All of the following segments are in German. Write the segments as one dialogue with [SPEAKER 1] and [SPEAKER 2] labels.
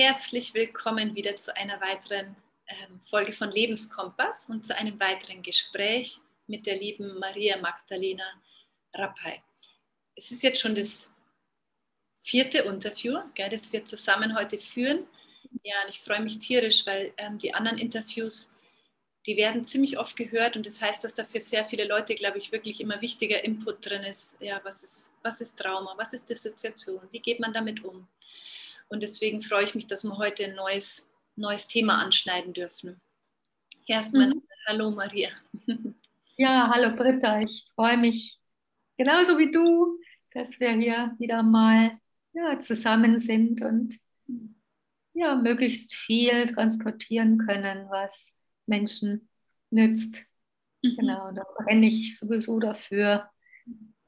[SPEAKER 1] Herzlich willkommen wieder zu einer weiteren ähm, Folge von Lebenskompass und zu einem weiteren Gespräch mit der lieben Maria Magdalena Rappay. Es ist jetzt schon das vierte Interview, gell, das wir zusammen heute führen. Ja, und ich freue mich tierisch, weil ähm, die anderen Interviews, die werden ziemlich oft gehört und das heißt, dass da für sehr viele Leute, glaube ich, wirklich immer wichtiger Input drin ist. Ja, was ist, was ist Trauma? Was ist Dissoziation? Wie geht man damit um? Und deswegen freue ich mich, dass wir heute ein neues, neues Thema anschneiden dürfen. Erstmal mhm. Hallo Maria.
[SPEAKER 2] Ja, hallo Britta. Ich freue mich genauso wie du, dass wir hier wieder mal ja, zusammen sind und ja, möglichst viel transportieren können, was Menschen nützt. Mhm. Genau, da brenne ich sowieso dafür,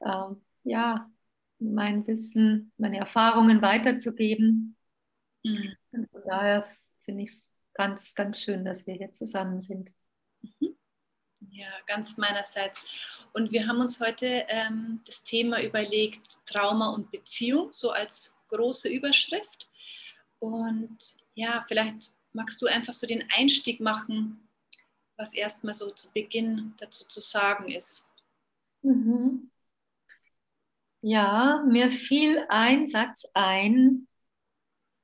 [SPEAKER 2] ähm, ja, mein Wissen, meine Erfahrungen weiterzugeben. Mhm. Und von daher finde ich es ganz, ganz schön, dass wir hier zusammen sind.
[SPEAKER 1] Mhm. Ja, ganz meinerseits. Und wir haben uns heute ähm, das Thema überlegt, Trauma und Beziehung, so als große Überschrift. Und ja, vielleicht magst du einfach so den Einstieg machen, was erstmal so zu Beginn dazu zu sagen ist.
[SPEAKER 2] Mhm. Ja, mir fiel ein Satz ein,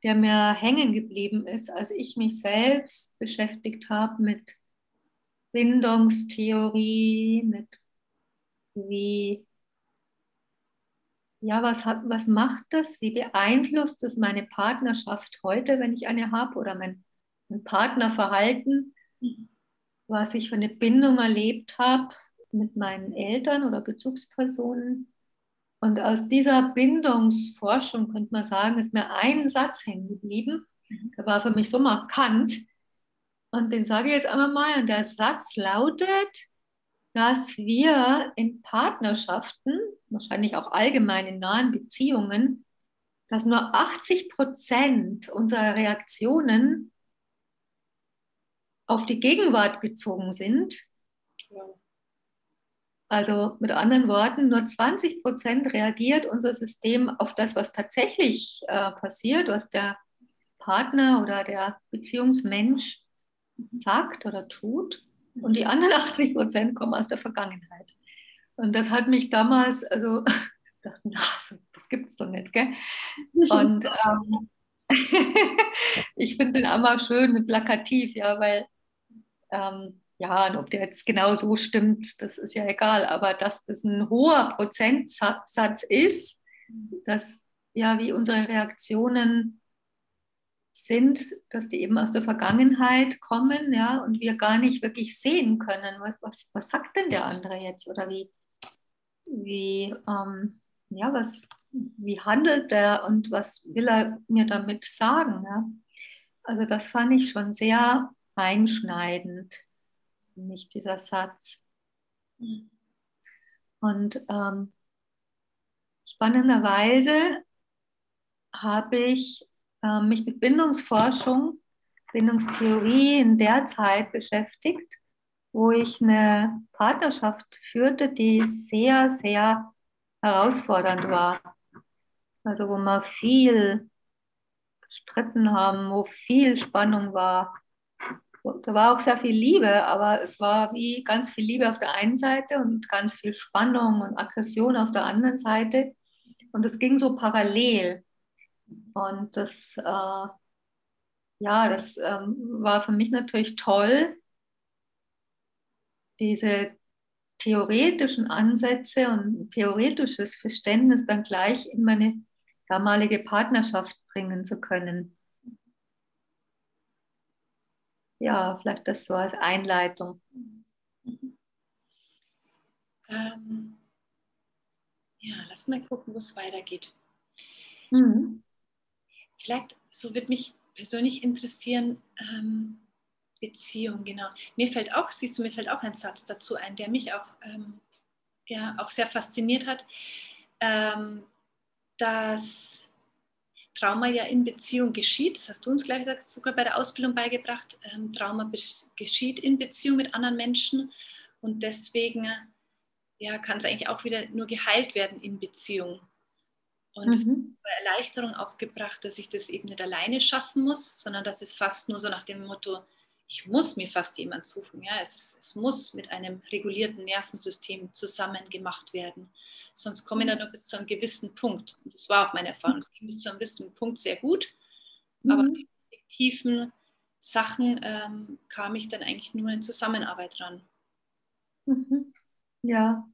[SPEAKER 2] der mir hängen geblieben ist, als ich mich selbst beschäftigt habe mit Bindungstheorie, mit wie, ja, was, hat, was macht das? Wie beeinflusst es meine Partnerschaft heute, wenn ich eine habe, oder mein, mein Partnerverhalten, was ich für eine Bindung erlebt habe mit meinen Eltern oder Bezugspersonen? Und aus dieser Bindungsforschung könnte man sagen, ist mir ein Satz hängen geblieben. Der war für mich so markant. Und den sage ich jetzt einmal mal. Und der Satz lautet, dass wir in Partnerschaften, wahrscheinlich auch allgemein in nahen Beziehungen, dass nur 80 Prozent unserer Reaktionen auf die Gegenwart bezogen sind. Ja. Also mit anderen Worten, nur 20 Prozent reagiert unser System auf das, was tatsächlich äh, passiert, was der Partner oder der Beziehungsmensch sagt oder tut. Und die anderen 80 Prozent kommen aus der Vergangenheit. Und das hat mich damals, also, na, das gibt es doch nicht, gell? Und ähm, ich finde den einmal schön und plakativ, ja, weil ähm, ja, und ob der jetzt genau so stimmt, das ist ja egal, aber dass das ein hoher Prozentsatz ist, dass ja, wie unsere Reaktionen sind, dass die eben aus der Vergangenheit kommen, ja, und wir gar nicht wirklich sehen können, was, was, was sagt denn der andere jetzt? Oder wie, wie, ähm, ja, was, wie handelt der und was will er mir damit sagen, ja? Also das fand ich schon sehr einschneidend mich, dieser Satz. Und ähm, spannenderweise habe ich äh, mich mit Bindungsforschung, Bindungstheorie in der Zeit beschäftigt, wo ich eine Partnerschaft führte, die sehr, sehr herausfordernd war. Also wo wir viel gestritten haben, wo viel Spannung war, da war auch sehr viel Liebe, aber es war wie ganz viel Liebe auf der einen Seite und ganz viel Spannung und Aggression auf der anderen Seite. Und es ging so parallel. Und das, äh, ja, das ähm, war für mich natürlich toll, diese theoretischen Ansätze und theoretisches Verständnis dann gleich in meine damalige Partnerschaft bringen zu können ja, vielleicht das so als Einleitung.
[SPEAKER 1] Ähm, ja, lass mal gucken, wo es weitergeht. Mhm. Vielleicht, so wird mich persönlich interessieren, ähm, Beziehung, genau. Mir fällt auch, siehst du, mir fällt auch ein Satz dazu ein, der mich auch, ähm, ja, auch sehr fasziniert hat, ähm, dass Trauma ja in Beziehung geschieht. Das hast du uns gleich gesagt, sogar bei der Ausbildung beigebracht. Ähm, Trauma geschieht in Beziehung mit anderen Menschen und deswegen ja, kann es eigentlich auch wieder nur geheilt werden in Beziehung. Und es mhm. hat Erleichterung auch gebracht, dass ich das eben nicht alleine schaffen muss, sondern dass es fast nur so nach dem Motto, ich muss mir fast jemand suchen. Ja? Es, es muss mit einem regulierten Nervensystem zusammen gemacht werden. Sonst komme ich dann nur bis zu einem gewissen Punkt. Und das war auch meine Erfahrung. Es ging bis zu einem gewissen Punkt sehr gut. Mhm. Aber die tiefen Sachen ähm, kam ich dann eigentlich nur in Zusammenarbeit ran.
[SPEAKER 2] Mhm. Ja.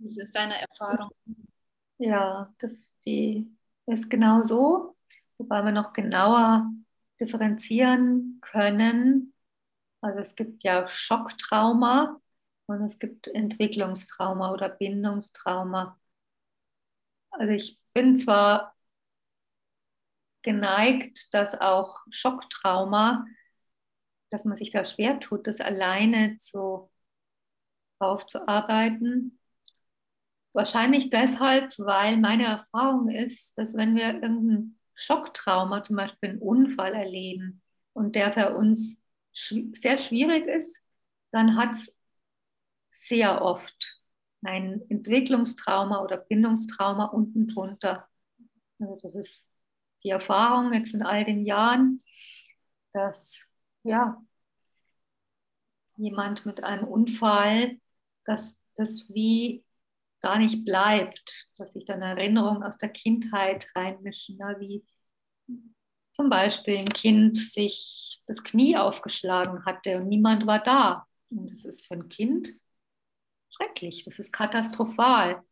[SPEAKER 1] Das ist deine Erfahrung.
[SPEAKER 2] Ja, das die, ist genau so, wobei wir noch genauer differenzieren können. Also es gibt ja Schocktrauma und es gibt Entwicklungstrauma oder Bindungstrauma. Also ich bin zwar geneigt, dass auch Schocktrauma, dass man sich da schwer tut, das alleine zu aufzuarbeiten. Wahrscheinlich deshalb, weil meine Erfahrung ist, dass wenn wir irgendein Schocktrauma, zum Beispiel einen Unfall erleben und der für uns sehr schwierig ist, dann hat es sehr oft ein Entwicklungstrauma oder Bindungstrauma unten drunter. Also das ist die Erfahrung jetzt in all den Jahren, dass ja, jemand mit einem Unfall, dass das wie gar nicht bleibt, dass sich dann Erinnerungen aus der Kindheit reinmischen, wie zum Beispiel ein Kind sich das Knie aufgeschlagen hatte und niemand war da. Und das ist für ein Kind schrecklich, das ist katastrophal.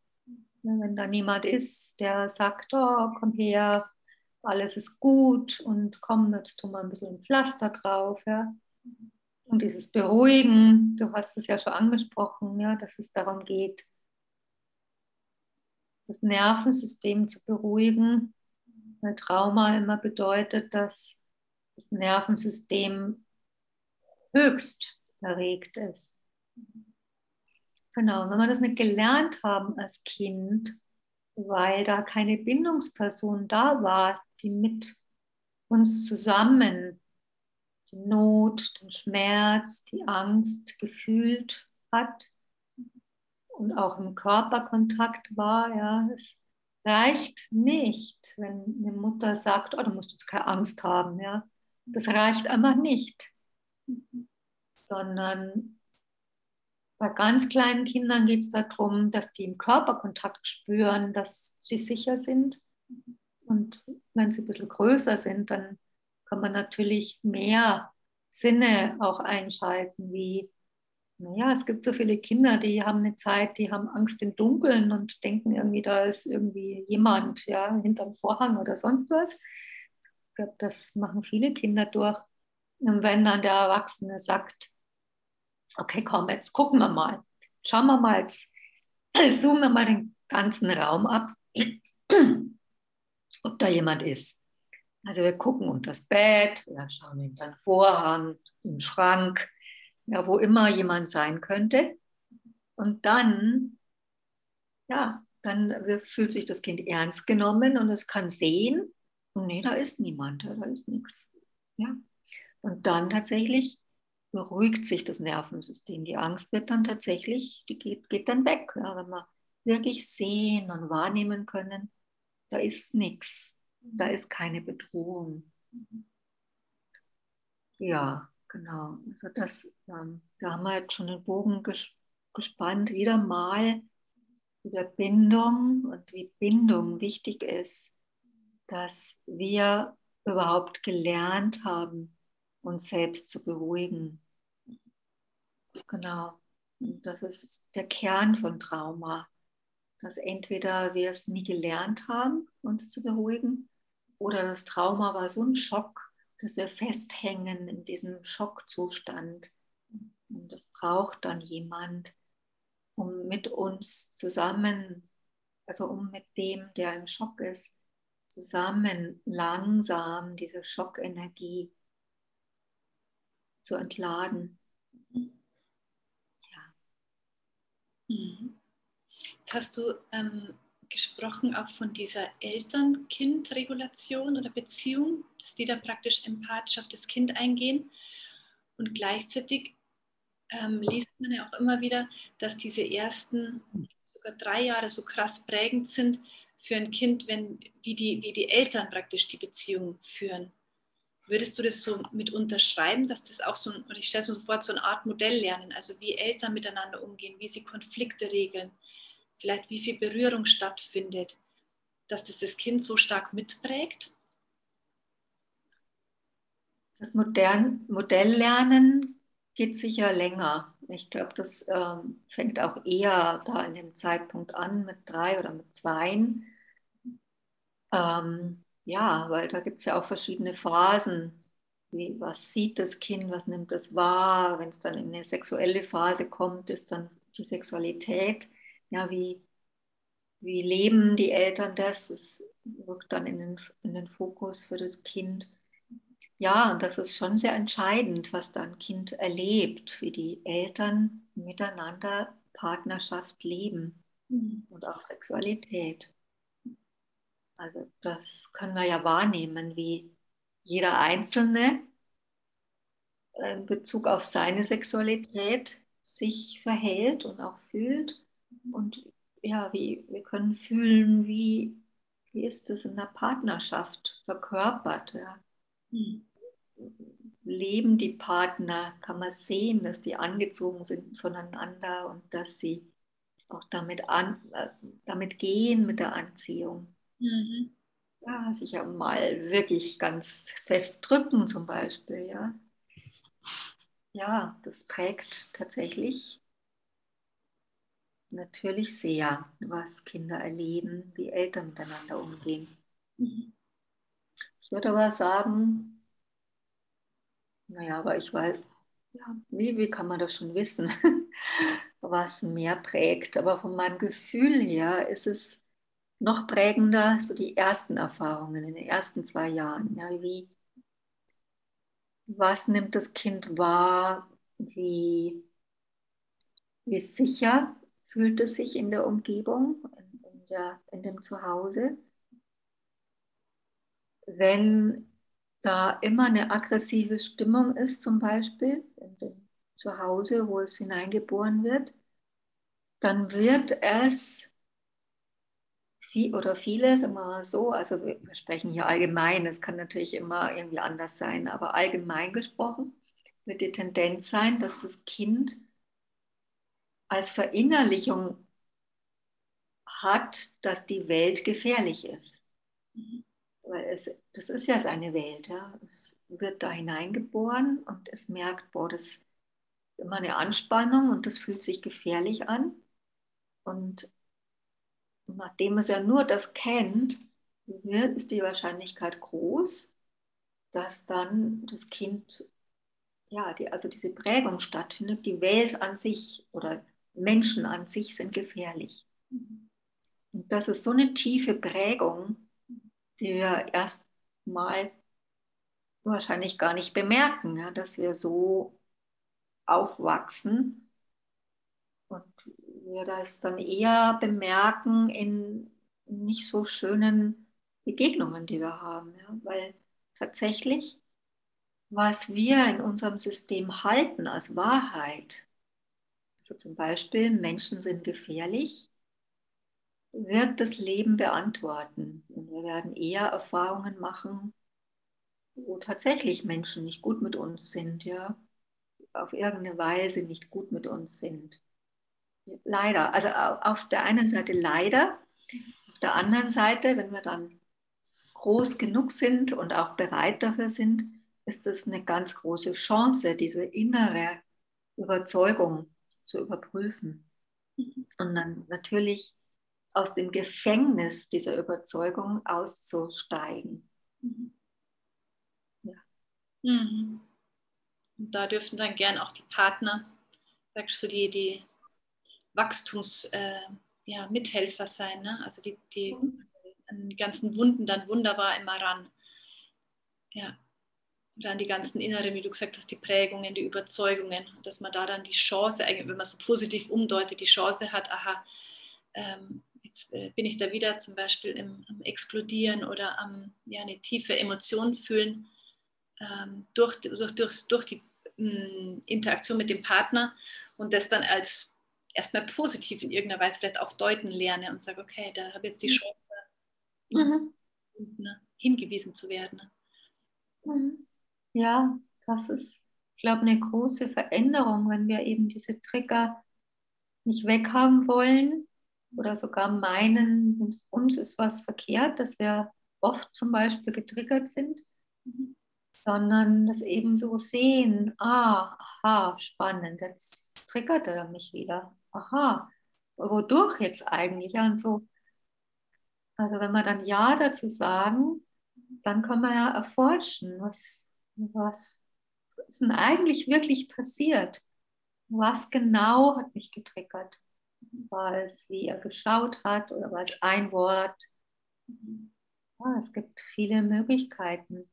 [SPEAKER 2] Wenn da niemand ist, der sagt, oh, komm her, alles ist gut und komm, jetzt tun wir ein bisschen Pflaster drauf. Ja. Und dieses Beruhigen, du hast es ja schon angesprochen, ja, dass es darum geht, das Nervensystem zu beruhigen, weil Trauma immer bedeutet, dass das Nervensystem höchst erregt ist. Genau, wenn wir das nicht gelernt haben als Kind, weil da keine Bindungsperson da war, die mit uns zusammen die Not, den Schmerz, die Angst gefühlt hat, und auch im Körperkontakt war. Ja, es reicht nicht, wenn eine Mutter sagt, oh, du musst jetzt keine Angst haben. Ja, das reicht einfach nicht, sondern bei ganz kleinen Kindern geht es darum, dass die im Körperkontakt spüren, dass sie sicher sind. Und wenn sie ein bisschen größer sind, dann kann man natürlich mehr Sinne auch einschalten, wie naja, es gibt so viele Kinder, die haben eine Zeit, die haben Angst im Dunkeln und denken irgendwie, da ist irgendwie jemand ja, hinterm Vorhang oder sonst was. Glaube, das machen viele Kinder durch. Und wenn dann der Erwachsene sagt, okay, komm, jetzt gucken wir mal, schauen wir mal, jetzt zoomen wir mal den ganzen Raum ab, ob da jemand ist. Also wir gucken unter das Bett, wir schauen in den Vorhang, im Schrank, ja, wo immer jemand sein könnte. Und dann, ja, dann fühlt sich das Kind ernst genommen und es kann sehen, und nee, da ist niemand, da ist nichts. Ja. Und dann tatsächlich beruhigt sich das Nervensystem. Die Angst wird dann tatsächlich, die geht, geht dann weg. Ja, wenn wir wirklich sehen und wahrnehmen können, da ist nichts, da ist keine Bedrohung. Ja, Genau, also das, ähm, da haben wir jetzt schon den Bogen ges gespannt, wieder mal der Bindung und wie Bindung wichtig ist, dass wir überhaupt gelernt haben, uns selbst zu beruhigen. Genau, und das ist der Kern von Trauma, dass entweder wir es nie gelernt haben, uns zu beruhigen, oder das Trauma war so ein Schock, dass wir festhängen in diesem Schockzustand. Und das braucht dann jemand, um mit uns zusammen, also um mit dem, der im Schock ist, zusammen langsam diese Schockenergie zu entladen.
[SPEAKER 1] Ja. Mhm. Jetzt hast du ähm, gesprochen auch von dieser Eltern-Kind-Regulation oder Beziehung, dass die da praktisch empathisch auf das Kind eingehen. Und gleichzeitig ähm, liest man ja auch immer wieder, dass diese ersten sogar drei Jahre so krass prägend sind, für ein Kind, wenn, wie, die, wie die Eltern praktisch die Beziehung führen. Würdest du das so mit unterschreiben, dass das auch so, ein, ich stelle es mir so vor, so eine Art Modell lernen, also wie Eltern miteinander umgehen, wie sie Konflikte regeln, vielleicht wie viel Berührung stattfindet, dass das das Kind so stark mitprägt?
[SPEAKER 2] Das Modern Modelllernen geht sicher länger. Ich glaube, das ähm, fängt auch eher da in dem Zeitpunkt an mit drei oder mit zweien. Ähm, ja, weil da gibt es ja auch verschiedene Phasen. Wie, was sieht das Kind, was nimmt es wahr? Wenn es dann in eine sexuelle Phase kommt, ist dann die Sexualität. Ja, wie, wie leben die Eltern das? Es rückt dann in den, in den Fokus für das Kind. Ja, und das ist schon sehr entscheidend, was da ein Kind erlebt, wie die Eltern miteinander Partnerschaft leben mhm. und auch Sexualität. Also das können wir ja wahrnehmen, wie jeder Einzelne in Bezug auf seine Sexualität sich verhält und auch fühlt. Und ja, wie, wir können fühlen, wie, wie ist es in der Partnerschaft verkörpert. Ja. Leben die Partner, kann man sehen, dass die angezogen sind voneinander und dass sie auch damit, an, äh, damit gehen mit der Anziehung. Mhm. Ja, sich ja mal wirklich ganz fest drücken zum Beispiel, ja. Ja, das prägt tatsächlich natürlich sehr, was Kinder erleben, wie Eltern miteinander umgehen. Mhm. Ich würde aber sagen, naja, aber ich weiß, ja, wie, wie kann man das schon wissen, was mehr prägt? Aber von meinem Gefühl her ist es noch prägender, so die ersten Erfahrungen in den ersten zwei Jahren. Ja, wie, was nimmt das Kind wahr? Wie, wie sicher fühlt es sich in der Umgebung, in, in, der, in dem Zuhause? Wenn da immer eine aggressive Stimmung ist, zum Beispiel in dem Zuhause, wo es hineingeboren wird, dann wird es viel oder vieles immer so, also wir, wir sprechen hier allgemein, es kann natürlich immer irgendwie anders sein, aber allgemein gesprochen wird die Tendenz sein, dass das Kind als Verinnerlichung hat, dass die Welt gefährlich ist. Mhm. Weil es, das ist ja seine Welt. Ja. Es wird da hineingeboren und es merkt, boah, das ist immer eine Anspannung und das fühlt sich gefährlich an. Und nachdem es ja nur das kennt, ist die Wahrscheinlichkeit groß, dass dann das Kind, ja, die, also diese Prägung stattfindet, die Welt an sich oder Menschen an sich sind gefährlich. Und das ist so eine tiefe Prägung, die wir erst mal wahrscheinlich gar nicht bemerken, ja, dass wir so aufwachsen wir das dann eher bemerken in nicht so schönen Begegnungen, die wir haben. Ja? Weil tatsächlich, was wir in unserem System halten als Wahrheit, also zum Beispiel Menschen sind gefährlich, wird das Leben beantworten. Und wir werden eher Erfahrungen machen, wo tatsächlich Menschen nicht gut mit uns sind, ja, auf irgendeine Weise nicht gut mit uns sind. Leider. Also auf der einen Seite leider, auf der anderen Seite, wenn wir dann groß genug sind und auch bereit dafür sind, ist es eine ganz große Chance, diese innere Überzeugung zu überprüfen. Und dann natürlich aus dem Gefängnis dieser Überzeugung auszusteigen.
[SPEAKER 1] Ja. Mhm. Und da dürfen dann gern auch die Partner, sagst du, die, die Wachstumsmithelfer äh, ja, sein. Ne? Also die, die mhm. an ganzen Wunden dann wunderbar immer ran. Ja. Oder an die ganzen inneren, wie du gesagt hast, die Prägungen, die Überzeugungen. Dass man da dann die Chance, wenn man so positiv umdeutet, die Chance hat, aha, ähm, jetzt äh, bin ich da wieder zum Beispiel im, am Explodieren oder am ja, eine tiefe Emotion fühlen ähm, durch, durch, durch, durch die mh, Interaktion mit dem Partner und das dann als erstmal positiv in irgendeiner Weise vielleicht auch deuten lerne und sage, okay, da habe ich jetzt die mhm. Chance, mhm. Ne, hingewiesen zu werden.
[SPEAKER 2] Mhm. Ja, das ist, ich glaube, eine große Veränderung, wenn wir eben diese Trigger nicht weghaben wollen oder sogar meinen, uns ist was verkehrt, dass wir oft zum Beispiel getriggert sind, mhm. sondern das eben so sehen, ah, aha, spannend, jetzt triggert er mich wieder, aha, wodurch jetzt eigentlich? und so, also wenn wir dann Ja dazu sagen, dann kann man ja erforschen, was, was ist denn eigentlich wirklich passiert? Was genau hat mich getriggert? War es, wie er geschaut hat oder war es ein Wort? Ja, es gibt viele Möglichkeiten.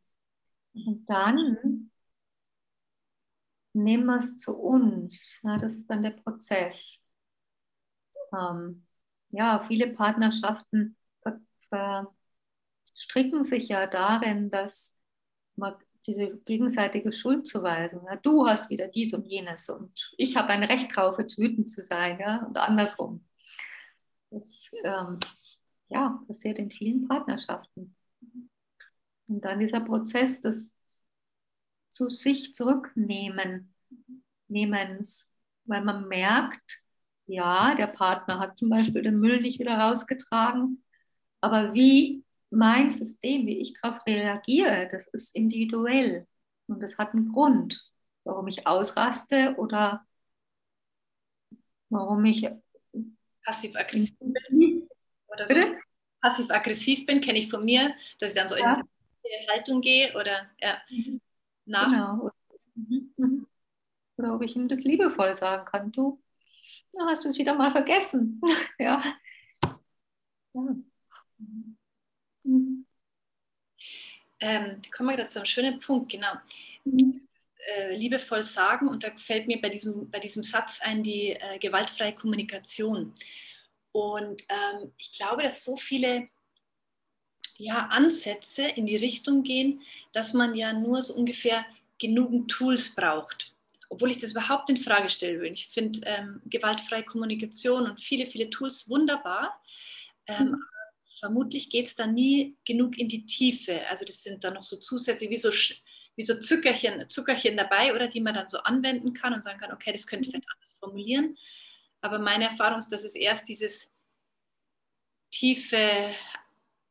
[SPEAKER 2] Und dann nehmen wir es zu uns. Ja, das ist dann der Prozess. Ähm, ja, viele Partnerschaften verstricken sich ja darin, dass man diese gegenseitige Schuldzuweisung, ja, du hast wieder dies und jenes und ich habe ein Recht drauf, jetzt wütend zu sein ja, und andersrum. Das ähm, ja, passiert in vielen Partnerschaften. Und dann dieser Prozess des zu sich zurücknehmen, Nehmens, weil man merkt, ja, der Partner hat zum Beispiel den Müll nicht wieder rausgetragen, aber wie mein System, wie ich darauf reagiere, das ist individuell und das hat einen Grund, warum ich ausraste oder warum ich
[SPEAKER 1] passiv-aggressiv bin. Oder so. Passiv-aggressiv bin, kenne ich von mir, dass ich dann so ja. in die Haltung gehe oder ja, mhm. nach. Genau.
[SPEAKER 2] Mhm. mhm. Oder ob ich ihm das liebevoll sagen kann, du, na, hast du es wieder mal vergessen. ja. ja.
[SPEAKER 1] Mhm. Ähm, kommen wir wieder zu einem schönen Punkt, genau. Mhm. Äh, liebevoll sagen, und da fällt mir bei diesem, bei diesem Satz ein, die äh, gewaltfreie Kommunikation. Und ähm, ich glaube, dass so viele ja, Ansätze in die Richtung gehen, dass man ja nur so ungefähr genügend Tools braucht. Obwohl ich das überhaupt in Frage stellen will. Ich finde ähm, gewaltfreie Kommunikation und viele, viele Tools wunderbar. Ähm, mhm vermutlich geht es dann nie genug in die Tiefe. Also das sind dann noch so Zusätze wie so, wie so Zuckerchen, Zuckerchen dabei oder die man dann so anwenden kann und sagen kann, okay, das könnte ich vielleicht anders formulieren. Aber meine Erfahrung ist, dass es erst dieses tiefe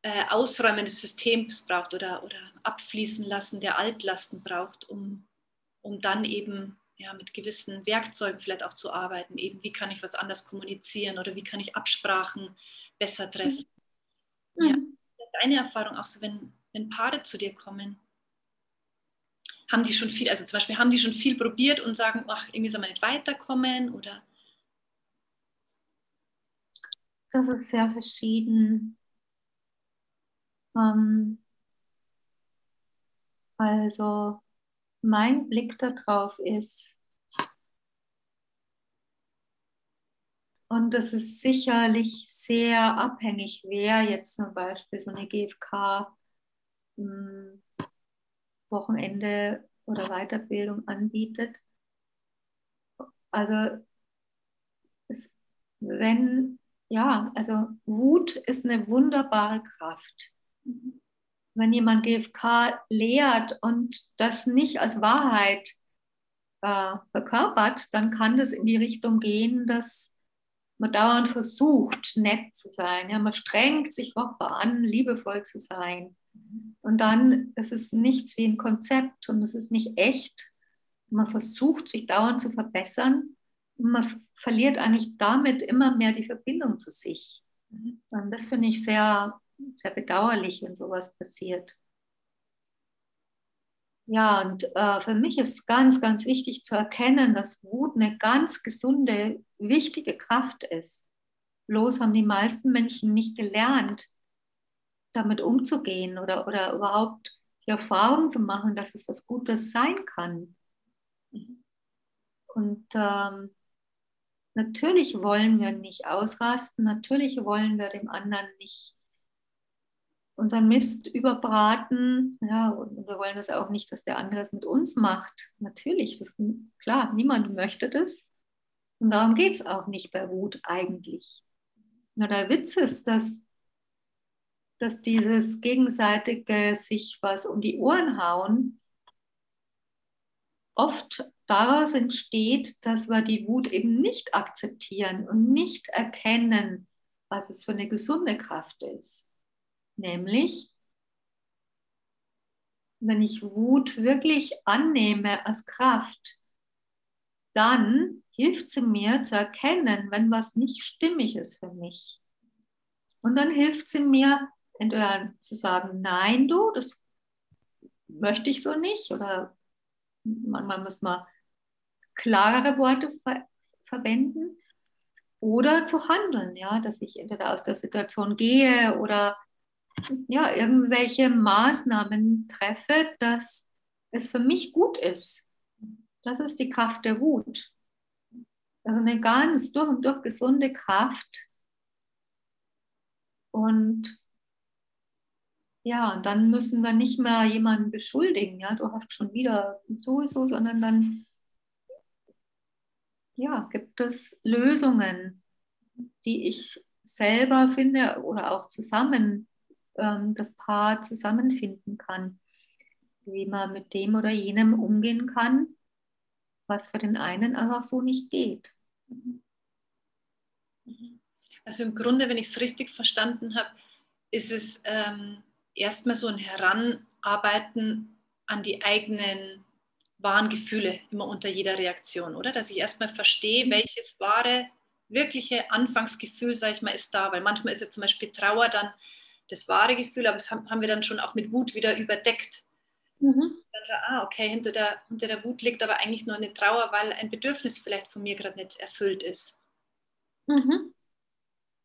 [SPEAKER 1] äh, Ausräumen des Systems braucht oder, oder Abfließen lassen der Altlasten braucht, um, um dann eben ja, mit gewissen Werkzeugen vielleicht auch zu arbeiten. Eben, wie kann ich was anders kommunizieren oder wie kann ich Absprachen besser treffen. Mhm. Ja, deine Erfahrung auch so, wenn, wenn Paare zu dir kommen, haben die schon viel, also zum Beispiel haben die schon viel probiert und sagen, ach, irgendwie soll man nicht weiterkommen oder?
[SPEAKER 2] Das ist sehr verschieden. Ähm, also mein Blick darauf ist, Und das ist sicherlich sehr abhängig, wer jetzt zum Beispiel so eine GfK hm, oder Weiterbildung anbietet. Also es, wenn, ja, also Wut ist eine wunderbare Kraft. Wenn jemand GfK lehrt und das nicht als Wahrheit äh, verkörpert, dann kann das in die Richtung gehen, dass man dauernd versucht, nett zu sein. Ja, man strengt sich furchtbar an, liebevoll zu sein. Und dann ist es nichts wie ein Konzept und es ist nicht echt. Man versucht, sich dauernd zu verbessern. Und man verliert eigentlich damit immer mehr die Verbindung zu sich. Und das finde ich sehr, sehr bedauerlich, wenn sowas passiert. Ja, und äh, für mich ist ganz, ganz wichtig zu erkennen, dass Wut eine ganz gesunde, wichtige Kraft ist. Bloß haben die meisten Menschen nicht gelernt, damit umzugehen oder, oder überhaupt die Erfahrung zu machen, dass es was Gutes sein kann. Und ähm, natürlich wollen wir nicht ausrasten, natürlich wollen wir dem anderen nicht unseren Mist überbraten. Ja, und wir wollen das auch nicht, dass der andere es mit uns macht. Natürlich, das, klar, niemand möchte das. Und darum geht es auch nicht bei Wut eigentlich. Nur der Witz ist, dass dass dieses gegenseitige sich was um die Ohren hauen oft daraus entsteht, dass wir die Wut eben nicht akzeptieren und nicht erkennen, was es für eine gesunde Kraft ist. Nämlich, wenn ich Wut wirklich annehme als Kraft, dann hilft sie mir zu erkennen, wenn was nicht stimmig ist für mich. Und dann hilft sie mir, entweder zu sagen, nein, du, das möchte ich so nicht, oder manchmal muss man klarere Worte ver verwenden, oder zu handeln, ja, dass ich entweder aus der Situation gehe oder ja, irgendwelche Maßnahmen treffe, dass es für mich gut ist. Das ist die Kraft der Wut. Also eine ganz durch und durch gesunde Kraft. Und ja, und dann müssen wir nicht mehr jemanden beschuldigen, ja, du hast schon wieder sowieso, sondern dann ja, gibt es Lösungen, die ich selber finde oder auch zusammen ähm, das Paar zusammenfinden kann, wie man mit dem oder jenem umgehen kann, was für den einen einfach so nicht geht.
[SPEAKER 1] Also im Grunde, wenn ich es richtig verstanden habe, ist es ähm, erstmal so ein Heranarbeiten an die eigenen wahren Gefühle immer unter jeder Reaktion, oder? Dass ich erstmal verstehe, mhm. welches wahre, wirkliche Anfangsgefühl, sage ich mal, ist da. Weil manchmal ist ja zum Beispiel Trauer dann das wahre Gefühl, aber das haben wir dann schon auch mit Wut wieder überdeckt. Mhm. Dann, ah, okay, hinter der, hinter der Wut liegt aber eigentlich nur eine Trauer, weil ein Bedürfnis vielleicht von mir gerade nicht erfüllt ist. Mhm.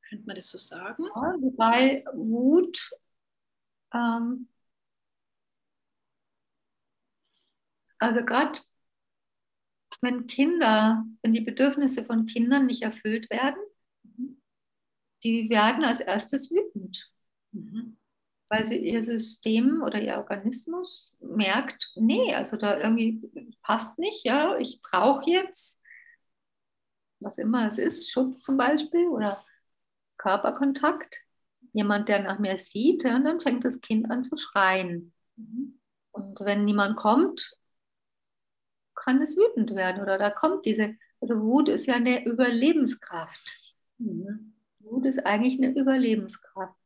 [SPEAKER 1] Könnte man das so sagen?
[SPEAKER 2] Ja, wobei Wut ähm, also gerade wenn Kinder, wenn die Bedürfnisse von Kindern nicht erfüllt werden, die werden als erstes wütend. Mhm. Weil sie ihr System oder ihr Organismus merkt, nee, also da irgendwie passt nicht, ja, ich brauche jetzt, was immer es ist, Schutz zum Beispiel oder Körperkontakt, jemand, der nach mir sieht, ja, und dann fängt das Kind an zu schreien. Mhm. Und wenn niemand kommt, kann es wütend werden oder da kommt diese, also Wut ist ja eine Überlebenskraft. Mhm. Wut ist eigentlich eine Überlebenskraft.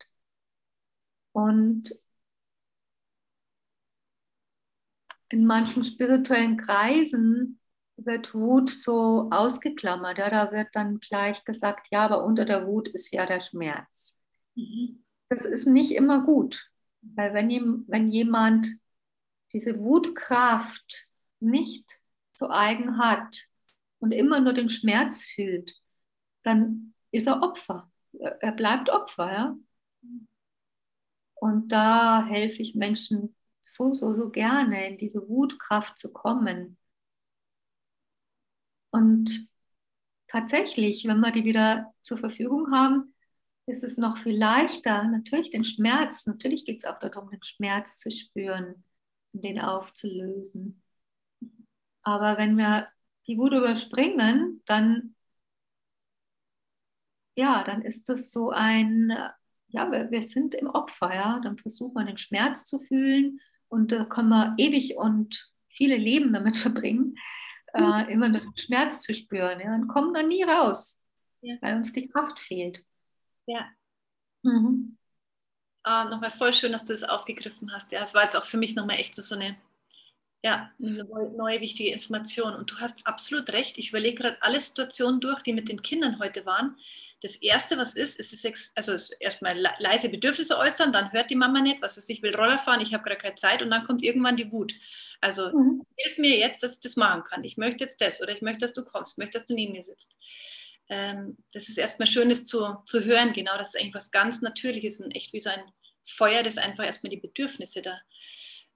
[SPEAKER 2] Und in manchen spirituellen Kreisen wird Wut so ausgeklammert. Ja, da wird dann gleich gesagt, ja, aber unter der Wut ist ja der Schmerz. Mhm. Das ist nicht immer gut, weil wenn, wenn jemand diese Wutkraft nicht zu eigen hat und immer nur den Schmerz fühlt, dann ist er Opfer. Er bleibt Opfer, ja. Und da helfe ich Menschen so, so, so gerne, in diese Wutkraft zu kommen. Und tatsächlich, wenn wir die wieder zur Verfügung haben, ist es noch viel leichter, natürlich den Schmerz, natürlich geht es auch darum, den Schmerz zu spüren und den aufzulösen. Aber wenn wir die Wut überspringen, dann, ja, dann ist das so ein, ja, wir, wir sind im Opfer, ja, dann versucht man den Schmerz zu fühlen und da können wir ewig und viele Leben damit verbringen, äh, immer den Schmerz zu spüren, ja, und kommen dann nie raus, ja. weil uns die Kraft fehlt.
[SPEAKER 1] Ja. Mhm. Ah, nochmal voll schön, dass du das aufgegriffen hast. Ja, es war jetzt auch für mich nochmal echt so, so eine ja, eine neue wichtige Information. Und du hast absolut recht. Ich überlege gerade alle Situationen durch, die mit den Kindern heute waren. Das Erste, was ist, ist es also erstmal leise Bedürfnisse äußern, dann hört die Mama nicht, was weiß ich, will Roller fahren, ich habe gerade keine Zeit und dann kommt irgendwann die Wut. Also mhm. hilf mir jetzt, dass ich das machen kann. Ich möchte jetzt das oder ich möchte, dass du kommst, ich möchte, dass du neben mir sitzt. Ähm, das ist erstmal Schönes zu, zu hören, genau, das ist eigentlich was ganz Natürliches und echt wie so ein Feuer, das einfach erstmal die Bedürfnisse da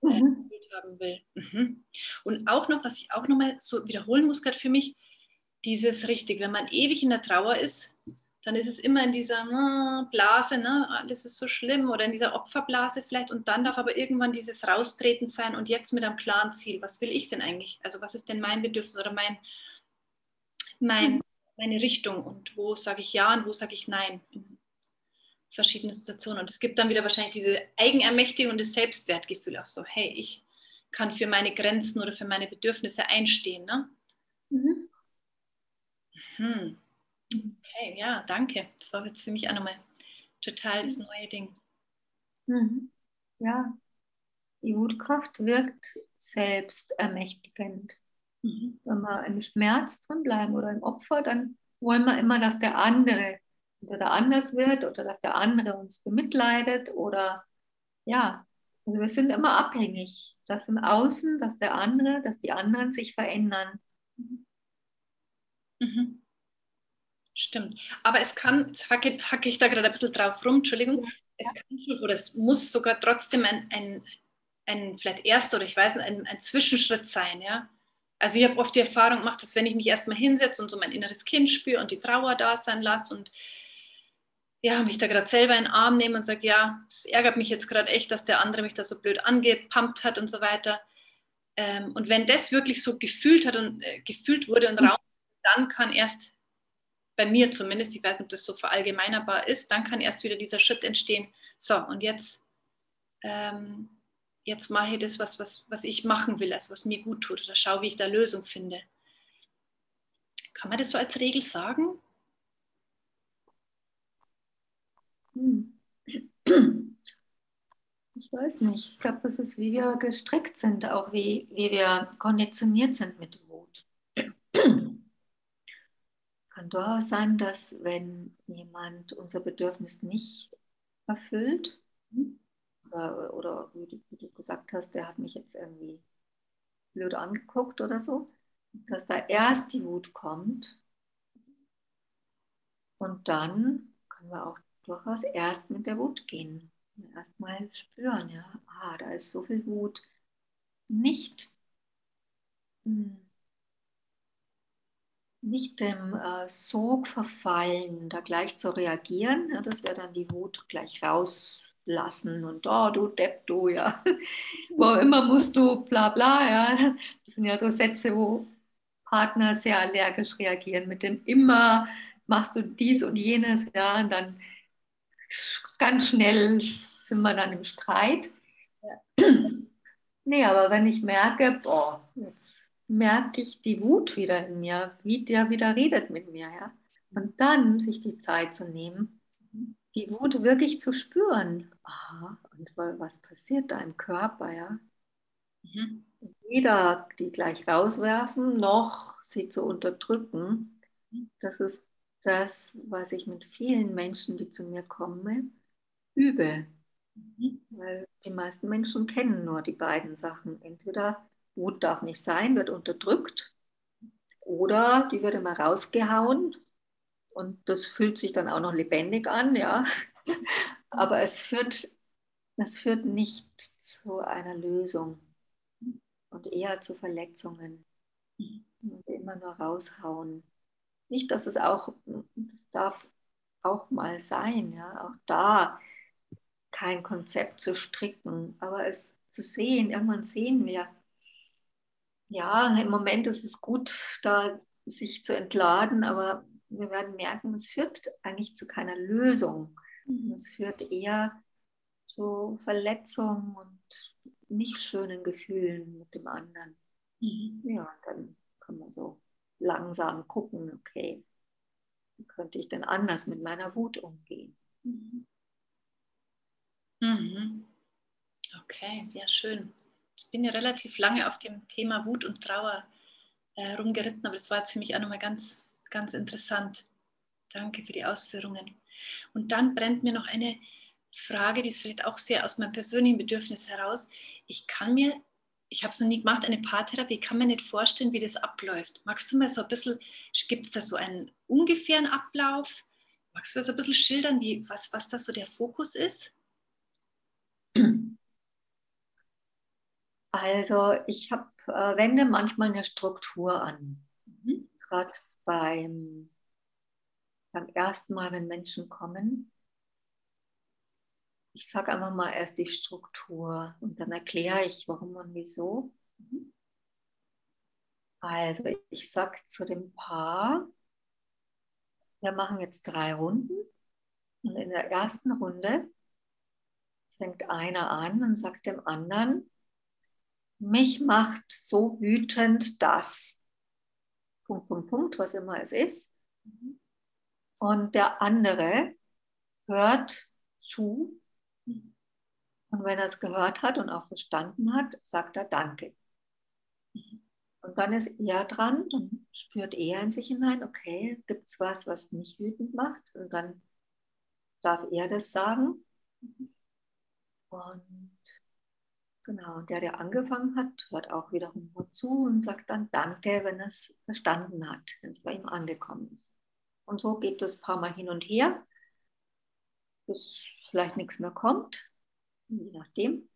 [SPEAKER 1] mhm. haben will. Mhm. Und auch noch, was ich auch nochmal so wiederholen muss, gerade für mich, dieses richtig, wenn man ewig in der Trauer ist, dann ist es immer in dieser hm, Blase, ne? alles ist so schlimm oder in dieser Opferblase vielleicht und dann darf aber irgendwann dieses Raustreten sein und jetzt mit einem klaren Ziel, was will ich denn eigentlich? Also was ist denn mein Bedürfnis oder mein, mein, mhm. meine Richtung und wo sage ich ja und wo sage ich nein? Verschiedene Situationen. Und es gibt dann wieder wahrscheinlich diese Eigenermächtigung und das Selbstwertgefühl auch so, hey, ich kann für meine Grenzen oder für meine Bedürfnisse einstehen. Ne? Mhm. Hm. Okay, ja, danke. Das war jetzt für mich auch nochmal total das neue Ding.
[SPEAKER 2] Mhm. Ja, die Wutkraft wirkt selbstermächtigend. Mhm. Wenn wir im Schmerz drin bleiben oder im Opfer, dann wollen wir immer, dass der andere oder anders wird oder dass der andere uns bemitleidet oder ja, also wir sind immer abhängig. Das im Außen, dass der andere, dass die anderen sich verändern.
[SPEAKER 1] Mhm. Stimmt. Aber es kann, jetzt hacke, hacke ich da gerade ein bisschen drauf rum, Entschuldigung, ja. es kann oder es muss sogar trotzdem ein, ein, ein vielleicht erster oder ich weiß nicht, ein, ein Zwischenschritt sein, ja. Also ich habe oft die Erfahrung gemacht, dass wenn ich mich erstmal hinsetze und so mein inneres Kind spüre und die Trauer da sein lasse und ja, mich da gerade selber in den Arm nehme und sage, ja, es ärgert mich jetzt gerade echt, dass der andere mich da so blöd angepumpt hat und so weiter. Ähm, und wenn das wirklich so gefühlt hat und äh, gefühlt wurde und Raum, dann kann erst bei mir zumindest, ich weiß nicht, ob das so verallgemeinerbar ist, dann kann erst wieder dieser Schritt entstehen, so und jetzt, ähm, jetzt mache ich das, was, was, was ich machen will, also was mir gut tut oder schaue, wie ich da Lösung finde. Kann man das so als Regel sagen?
[SPEAKER 2] Hm. Ich weiß nicht. Ich glaube, das ist, wie wir gestrickt sind, auch wie, wie wir konditioniert sind mit Wut. Kann durchaus sein, dass wenn jemand unser Bedürfnis nicht erfüllt, oder, oder wie, du, wie du gesagt hast, der hat mich jetzt irgendwie blöd angeguckt oder so, dass da erst die Wut kommt und dann können wir auch durchaus erst mit der Wut gehen. Erstmal spüren, ja, ah, da ist so viel Wut. Nicht, hm, nicht dem äh, Sog verfallen, da gleich zu reagieren. Ja, das wäre dann die Wut gleich rauslassen und oh, du Depp, du, ja. wo immer musst du, bla bla, ja. Das sind ja so Sätze, wo Partner sehr allergisch reagieren mit dem immer machst du dies und jenes, ja, und dann ganz schnell sind wir dann im Streit. Ja. Nee, aber wenn ich merke, boah, jetzt merke ich die Wut wieder in mir, wie der wieder redet mit mir, ja. Und dann sich die Zeit zu nehmen, die Wut wirklich zu spüren. Aha, und was passiert da im Körper, ja? Mhm. Weder die gleich rauswerfen, noch sie zu unterdrücken. Das ist das, was ich mit vielen Menschen, die zu mir kommen, übe. Weil die meisten Menschen kennen nur die beiden Sachen. Entweder Wut darf nicht sein, wird unterdrückt, oder die wird immer rausgehauen und das fühlt sich dann auch noch lebendig an, ja. Aber es führt, es führt nicht zu einer Lösung und eher zu Verletzungen. Und immer nur raushauen. Nicht, dass es auch, das darf auch mal sein, ja, auch da kein Konzept zu stricken, aber es zu sehen, irgendwann sehen wir, ja, im Moment ist es gut, da sich zu entladen, aber wir werden merken, es führt eigentlich zu keiner Lösung. Mhm. Es führt eher zu Verletzungen und nicht schönen Gefühlen mit dem anderen. Mhm. Ja, dann kann man so langsam gucken, okay, wie könnte ich denn anders mit meiner Wut umgehen? Mhm.
[SPEAKER 1] mhm. Okay, ja, schön. Ich bin ja relativ lange auf dem Thema Wut und Trauer äh, rumgeritten, aber das war jetzt für mich auch nochmal ganz, ganz interessant. Danke für die Ausführungen. Und dann brennt mir noch eine Frage, die ist vielleicht auch sehr aus meinem persönlichen Bedürfnis heraus. Ich kann mir ich habe es noch nie gemacht, eine Paartherapie, kann mir nicht vorstellen, wie das abläuft. Magst du mal so ein bisschen, gibt es da so einen ungefähren Ablauf? Magst du so ein bisschen schildern, wie, was, was da so der Fokus ist?
[SPEAKER 2] Also ich habe, äh, wende manchmal eine Struktur an. Mhm. Gerade beim, beim ersten Mal, wenn Menschen kommen, ich sage einfach mal erst die Struktur und dann erkläre ich, warum und wieso. Also ich sage zu dem Paar, wir machen jetzt drei Runden. Und in der ersten Runde fängt einer an und sagt dem anderen, mich macht so wütend, dass Punkt, Punkt, Punkt, was immer es ist. Und der andere hört zu. Und wenn er es gehört hat und auch verstanden hat, sagt er Danke. Und dann ist er dran und spürt er in sich hinein, okay, gibt es was, was mich wütend macht? Und dann darf er das sagen. Und genau, der, der angefangen hat, hört auch wiederum nur zu und sagt dann Danke, wenn er es verstanden hat, wenn es bei ihm angekommen ist. Und so geht es ein paar Mal hin und her, bis vielleicht nichts mehr kommt, je nachdem.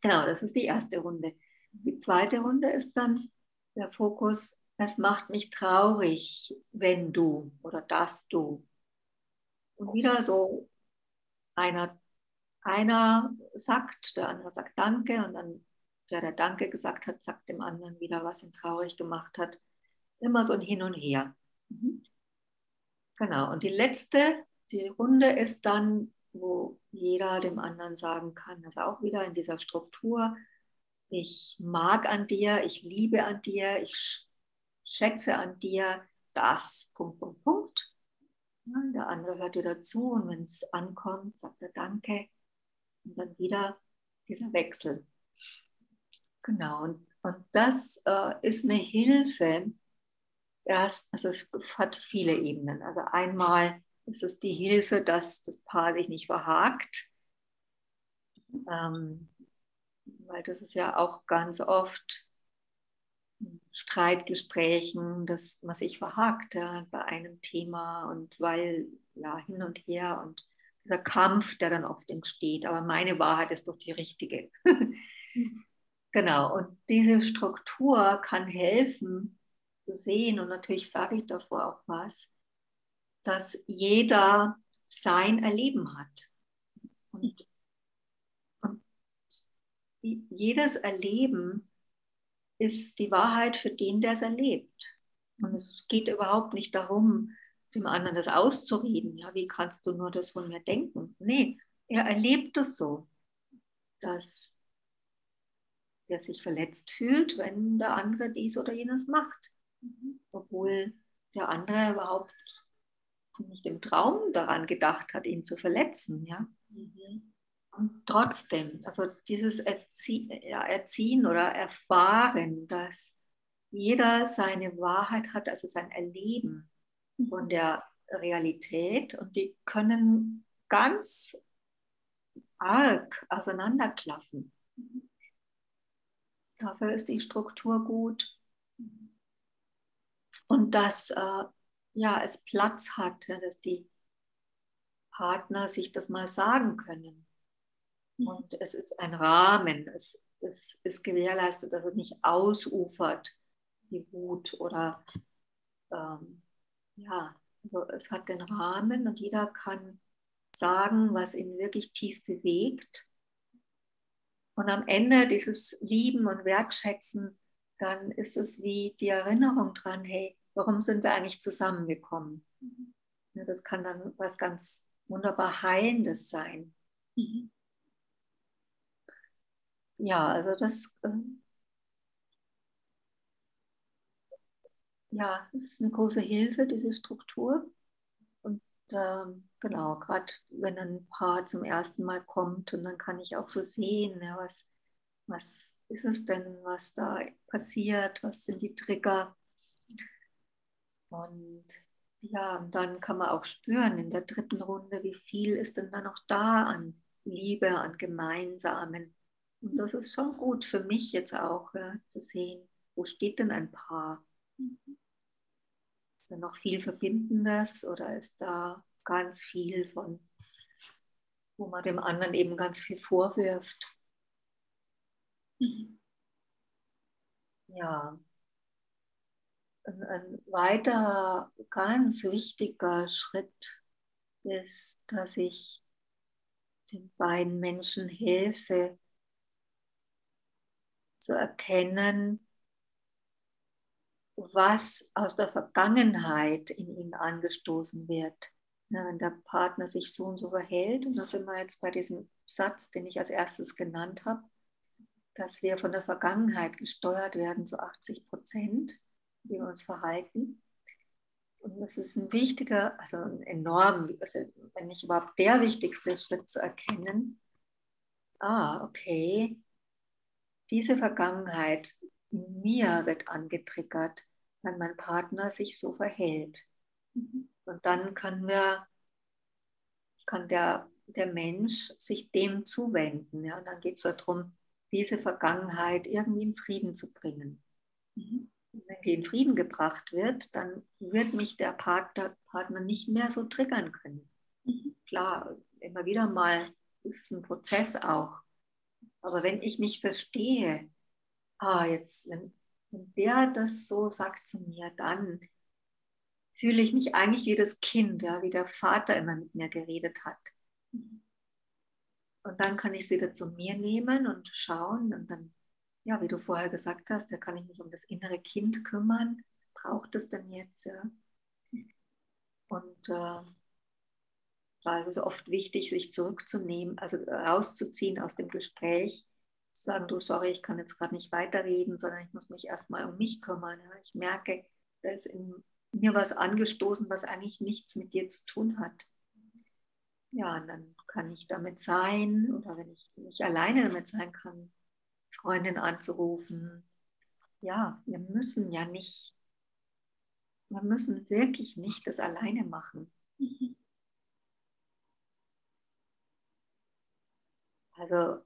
[SPEAKER 2] genau, das ist die erste Runde. Die zweite Runde ist dann der Fokus, es macht mich traurig, wenn du oder dass du. Und wieder so einer, einer sagt, der andere sagt Danke und dann der, der Danke gesagt hat, sagt dem anderen wieder, was ihn traurig gemacht hat. Immer so ein Hin und Her. Mhm. Genau, und die letzte, die Runde ist dann, wo jeder dem anderen sagen kann, also auch wieder in dieser Struktur, ich mag an dir, ich liebe an dir, ich schätze an dir das, Punkt, Punkt, Punkt. Der andere hört dir dazu und wenn es ankommt, sagt er Danke. Und dann wieder dieser Wechsel. Genau, und, und das äh, ist eine Hilfe. Erst, also es hat viele Ebenen. Also einmal ist es die Hilfe, dass das Paar sich nicht verhakt. Ähm, weil das ist ja auch ganz oft Streitgesprächen, dass man sich verhakt ja, bei einem Thema und weil ja hin und her und dieser Kampf, der dann oft entsteht. Aber meine Wahrheit ist doch die richtige. genau, und diese Struktur kann helfen zu sehen, und natürlich sage ich davor auch was, dass jeder sein Erleben hat. Und jedes Erleben ist die Wahrheit für den, der es erlebt. Und es geht überhaupt nicht darum, dem anderen das auszureden. Ja, wie kannst du nur das von mir denken? Nee, er erlebt es so, dass der sich verletzt fühlt, wenn der andere dies oder jenes macht. Obwohl der andere überhaupt nicht im Traum daran gedacht hat, ihn zu verletzen. Ja? Mhm. Und trotzdem, also dieses Erzie ja, Erziehen oder Erfahren, dass jeder seine Wahrheit hat, also sein Erleben von der Realität und die können ganz arg auseinanderklaffen. Dafür ist die Struktur gut. Und dass äh, ja, es Platz hat, dass die Partner sich das mal sagen können. Und es ist ein Rahmen. Es, es ist gewährleistet, dass es nicht ausufert, die Wut oder ähm, ja, also es hat den Rahmen und jeder kann sagen, was ihn wirklich tief bewegt. Und am Ende dieses Lieben und Wertschätzen, dann ist es wie die Erinnerung dran, hey, warum sind wir eigentlich zusammengekommen? Ja, das kann dann was ganz wunderbar Heilendes sein. Mhm ja, also das, äh, ja, das ist eine große Hilfe, diese Struktur. Und äh, genau, gerade wenn ein Paar zum ersten Mal kommt und dann kann ich auch so sehen, ja, was, was ist es denn, was da passiert, was sind die Trigger. Und ja, und dann kann man auch spüren in der dritten Runde, wie viel ist denn da noch da an Liebe, an Gemeinsamen und das ist schon gut für mich jetzt auch ja, zu sehen, wo steht denn ein Paar? Ist da noch viel Verbindendes oder ist da ganz viel von, wo man dem anderen eben ganz viel vorwirft? Ja, ein, weiterer ganz wichtiger Schritt ist, dass ich den beiden Menschen helfe, zu erkennen, was aus der Vergangenheit in ihnen angestoßen wird. Ja, wenn der Partner sich so und so verhält, und da sind wir jetzt bei diesem Satz, den ich als erstes genannt habe, dass wir von der Vergangenheit gesteuert werden, so 80 Prozent, wie wir uns verhalten. Und das ist ein wichtiger, also ein enorm, wenn nicht überhaupt der wichtigste Schritt zu erkennen. Ah, okay, diese Vergangenheit in mir wird angetriggert, wenn mein Partner sich so verhält. Mhm. Und dann kann, wir, kann der, der Mensch sich dem zuwenden. Ja? Und dann geht es darum, diese Vergangenheit irgendwie in Frieden zu bringen. Mhm. Wenn die in Frieden gebracht wird, dann wird mich der Partner, Partner nicht mehr so triggern können. Mhm. Klar, immer wieder mal ist es ein Prozess auch. Aber wenn ich nicht verstehe, ah, jetzt, wenn, wenn der das so sagt zu mir, dann fühle ich mich eigentlich wie das Kind, ja, wie der Vater immer mit mir geredet hat. Und dann kann ich es wieder zu mir nehmen und schauen und dann, ja, wie du vorher gesagt hast, da kann ich mich um das innere Kind kümmern. Was braucht es denn jetzt? Ja? Und äh, war es oft wichtig, sich zurückzunehmen, also rauszuziehen aus dem Gespräch, zu sagen, du, sorry, ich kann jetzt gerade nicht weiterreden, sondern ich muss mich erstmal um mich kümmern. Ja? Ich merke, da ist in mir was angestoßen, was eigentlich nichts mit dir zu tun hat. Ja, und dann kann ich damit sein oder wenn ich nicht alleine damit sein kann, Freundin anzurufen. Ja, wir müssen ja nicht, wir müssen wirklich nicht das alleine machen. Also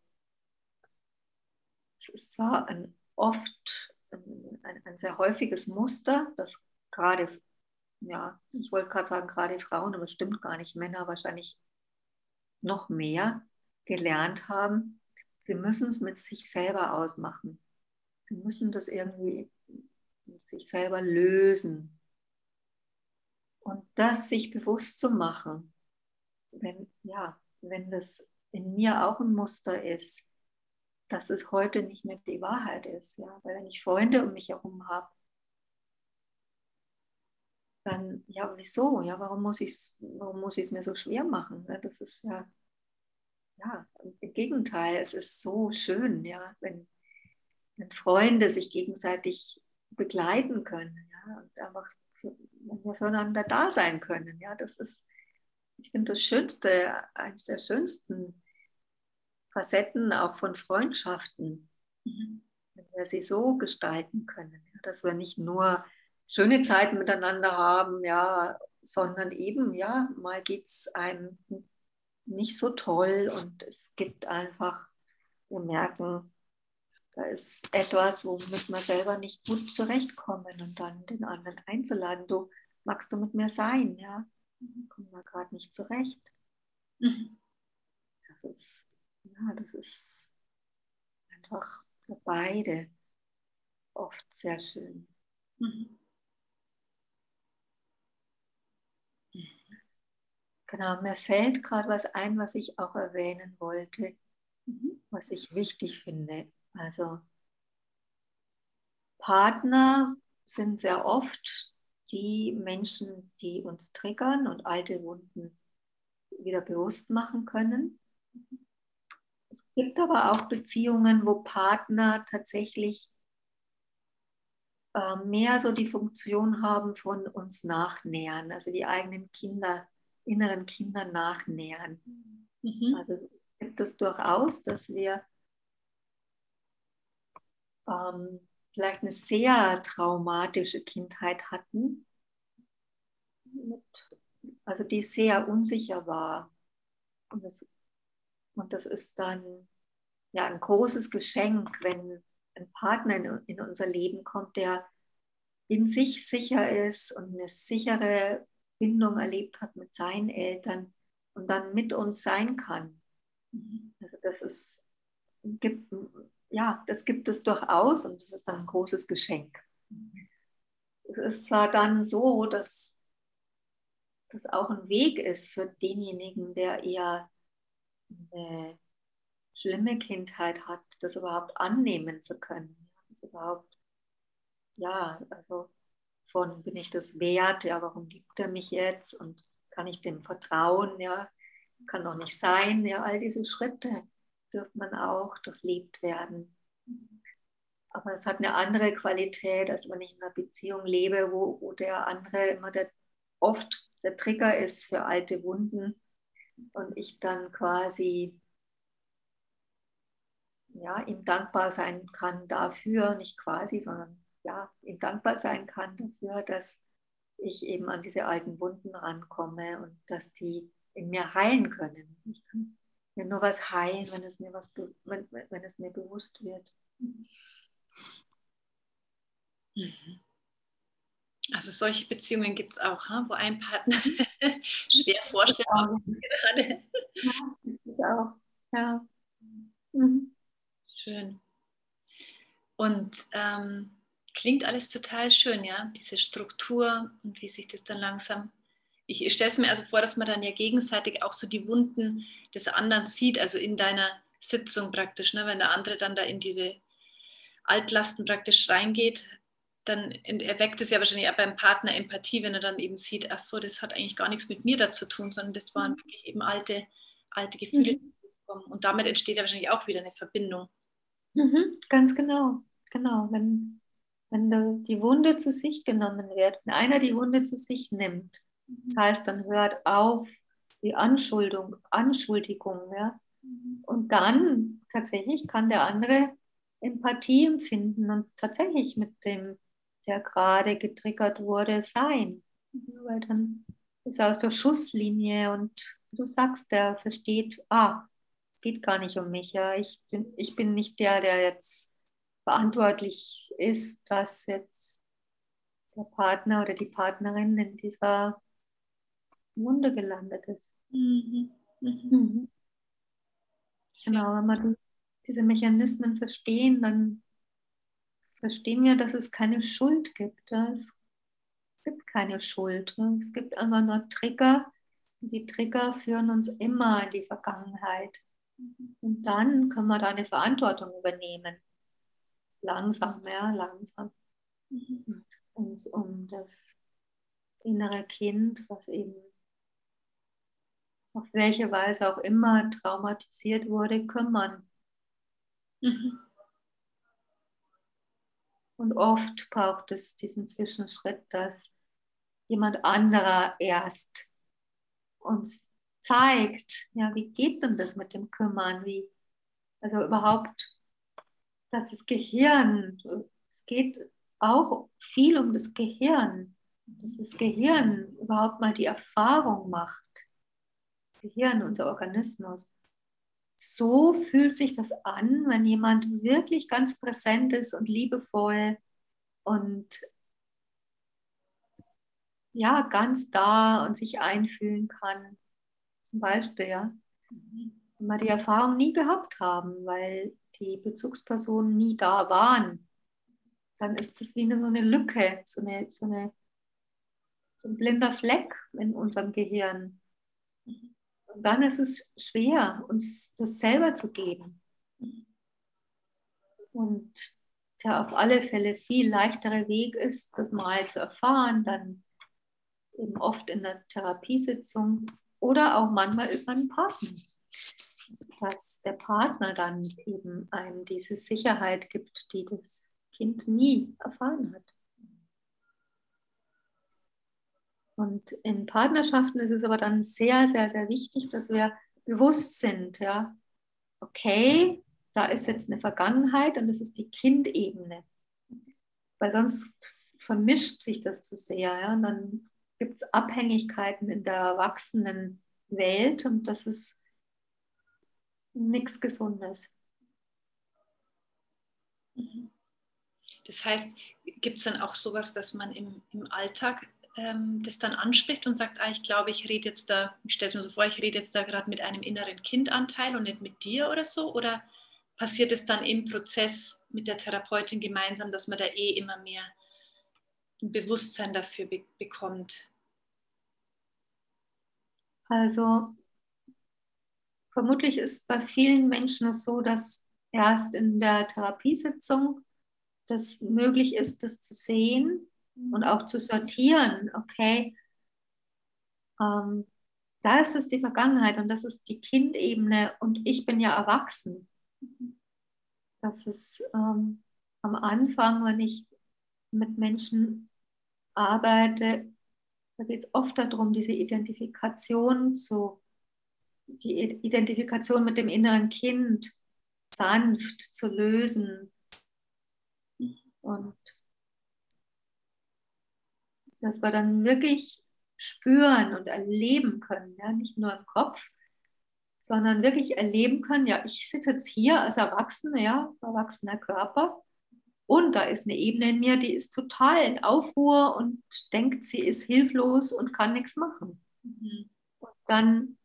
[SPEAKER 2] es ist zwar ein oft ein, ein sehr häufiges Muster, das gerade, ja, ich wollte gerade sagen, gerade Frauen, aber es stimmt gar nicht, Männer wahrscheinlich noch mehr gelernt haben. Sie müssen es mit sich selber ausmachen. Sie müssen das irgendwie sich selber lösen. Und das sich bewusst zu machen, wenn, ja, wenn das in mir auch ein Muster ist, dass es heute nicht mehr die Wahrheit ist. Ja? Weil wenn ich Freunde um mich herum habe, dann, ja, wieso? Ja, warum muss ich es mir so schwer machen? Ne? Das ist ja, ja, im Gegenteil, es ist so schön, ja, wenn, wenn Freunde sich gegenseitig begleiten können, ja, und einfach für, wenn wir füreinander da sein können, ja, das ist, ich finde das Schönste, eines der schönsten Facetten auch von Freundschaften, mhm. wenn wir sie so gestalten können, ja, dass wir nicht nur schöne Zeiten miteinander haben, ja, sondern eben, ja, mal geht es einem nicht so toll und es gibt einfach, wir merken, da ist etwas, womit wir selber nicht gut zurechtkommen und dann den anderen einzuladen, du magst du mit mir sein, ja, kommen wir gerade nicht zurecht. Mhm. Das ist, ja, das ist einfach für beide oft sehr schön. Mhm. Genau, mir fällt gerade was ein, was ich auch erwähnen wollte, mhm. was ich wichtig finde. Also Partner sind sehr oft die Menschen, die uns triggern und alte Wunden wieder bewusst machen können. Es gibt aber auch Beziehungen, wo Partner tatsächlich äh, mehr so die Funktion haben von uns nachnähern, also die eigenen Kinder inneren Kindern nachnähern. Mhm. Also es gibt es durchaus, dass wir ähm, vielleicht eine sehr traumatische Kindheit hatten, mit, also die sehr unsicher war. Und das, und das ist dann ja ein großes Geschenk, wenn ein Partner in, in unser Leben kommt, der in sich sicher ist und eine sichere Bindung erlebt hat mit seinen Eltern und dann mit uns sein kann. Also das ist, gibt, ja, das gibt es durchaus und das ist dann ein großes Geschenk. Es ist zwar dann so, dass das auch ein Weg ist für denjenigen, der eher eine schlimme Kindheit hat, das überhaupt annehmen zu können. Das überhaupt, ja, also von, bin ich das wert, ja, warum liebt er mich jetzt? Und kann ich dem vertrauen, ja, kann doch nicht sein, ja, all diese Schritte dürfen man auch durchlebt werden. Aber es hat eine andere Qualität, als wenn ich in einer Beziehung lebe, wo, wo der andere immer der, oft der Trigger ist für alte Wunden. Und ich dann quasi ja, ihm dankbar sein kann dafür, nicht quasi, sondern ja, ihm dankbar sein kann dafür, dass ich eben an diese alten Wunden rankomme und dass die in mir heilen können. Ich kann mir nur was heilen, wenn es mir, was, wenn, wenn es mir bewusst wird.
[SPEAKER 1] Mhm. Also solche Beziehungen gibt es auch, wo ein Partner schwer vorstellbar ist gerade.
[SPEAKER 2] Ja, auch. Ja. Mhm.
[SPEAKER 1] Schön. Und ähm, klingt alles total schön, ja, diese Struktur und wie sich das dann langsam. Ich, ich stelle es mir also vor, dass man dann ja gegenseitig auch so die Wunden des anderen sieht, also in deiner Sitzung praktisch, ne, wenn der andere dann da in diese Altlasten praktisch reingeht, dann erweckt es ja wahrscheinlich auch beim Partner Empathie, wenn er dann eben sieht, ach so, das hat eigentlich gar nichts mit mir da zu tun, sondern das waren mhm. wirklich eben alte, alte Gefühle. Mhm. Und damit entsteht ja wahrscheinlich auch wieder eine Verbindung.
[SPEAKER 2] Mhm, ganz genau, genau. Wenn, wenn die Wunde zu sich genommen wird, wenn einer die Wunde zu sich nimmt, mhm. das heißt, dann hört auf die Anschuldung, Anschuldigung, ja. Mhm. Und dann tatsächlich kann der andere Empathie empfinden und tatsächlich mit dem, der gerade getriggert wurde, sein. Weil dann ist er aus der Schusslinie und du sagst, der versteht, ah, geht gar nicht um mich. Ja. Ich, bin, ich bin nicht der, der jetzt verantwortlich ist, dass jetzt der Partner oder die Partnerin in dieser Wunde gelandet ist. Mhm. Mhm. Mhm. Genau, wenn wir diese Mechanismen verstehen, dann verstehen wir, dass es keine Schuld gibt. Es gibt keine Schuld. Es gibt einfach nur Trigger. Die Trigger führen uns immer in die Vergangenheit. Und dann können wir da eine Verantwortung übernehmen. Langsam, ja, langsam. Und uns um das innere Kind, was eben auf welche Weise auch immer traumatisiert wurde, kümmern. Mhm. Und oft braucht es diesen Zwischenschritt, dass jemand anderer erst uns zeigt, ja, wie geht denn das mit dem Kümmern? Wie, also überhaupt, dass das Gehirn, es geht auch viel um das Gehirn, dass das Gehirn überhaupt mal die Erfahrung macht. Das Gehirn, unser Organismus. So fühlt sich das an, wenn jemand wirklich ganz präsent ist und liebevoll und ja, ganz da und sich einfühlen kann zum Beispiel, ja. Wenn wir die Erfahrung nie gehabt haben, weil die Bezugspersonen nie da waren, dann ist das wie eine, so eine Lücke, so, eine, so, eine, so ein blinder Fleck in unserem Gehirn. Und dann ist es schwer, uns das selber zu geben. Und der auf alle Fälle viel leichtere Weg ist, das mal zu erfahren, dann eben oft in der Therapiesitzung oder auch manchmal über einen Partner. Dass der Partner dann eben einem diese Sicherheit gibt, die das Kind nie erfahren hat. Und in Partnerschaften ist es aber dann sehr, sehr, sehr wichtig, dass wir bewusst sind, ja, okay, da ist jetzt eine Vergangenheit und das ist die Kindebene. Weil sonst vermischt sich das zu sehr. Ja? Und dann gibt es Abhängigkeiten in der erwachsenen Welt und das ist nichts Gesundes.
[SPEAKER 1] Das heißt, gibt es dann auch sowas, dass man im, im Alltag ähm, das dann anspricht und sagt, ah, ich glaube, ich rede jetzt da, ich stelle es mir so vor, ich rede jetzt da gerade mit einem inneren Kindanteil und nicht mit dir oder so? Oder passiert es dann im Prozess mit der Therapeutin gemeinsam, dass man da eh immer mehr ein Bewusstsein dafür be bekommt?
[SPEAKER 2] Also vermutlich ist bei vielen Menschen es so, dass erst in der Therapiesitzung das möglich ist, das zu sehen und auch zu sortieren. Okay, ähm, da ist es die Vergangenheit und das ist die Kindebene und ich bin ja erwachsen. Das ist ähm, am Anfang, wenn ich mit Menschen arbeite, da geht es oft darum, diese Identifikation zu, die Identifikation mit dem inneren Kind sanft zu lösen. Und dass wir dann wirklich spüren und erleben können, ja, nicht nur im Kopf, sondern wirklich erleben können, ja, ich sitze jetzt hier als Erwachsener, ja, erwachsener Körper und da ist eine Ebene in mir, die ist total in Aufruhr und denkt, sie ist hilflos und kann nichts machen. Mhm. Und dann,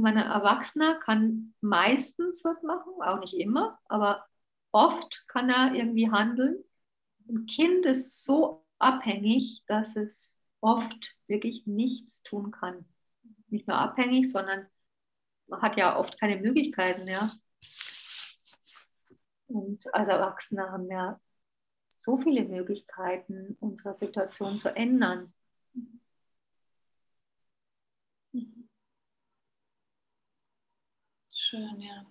[SPEAKER 2] meine, Erwachsener kann meistens was machen, auch nicht immer, aber oft kann er irgendwie handeln. Ein Kind ist so abhängig, dass es oft wirklich nichts tun kann. Nicht nur abhängig, sondern man hat ja oft keine Möglichkeiten, ja. Und als Erwachsene haben wir so viele Möglichkeiten, unsere Situation zu ändern.
[SPEAKER 1] Schön, ja.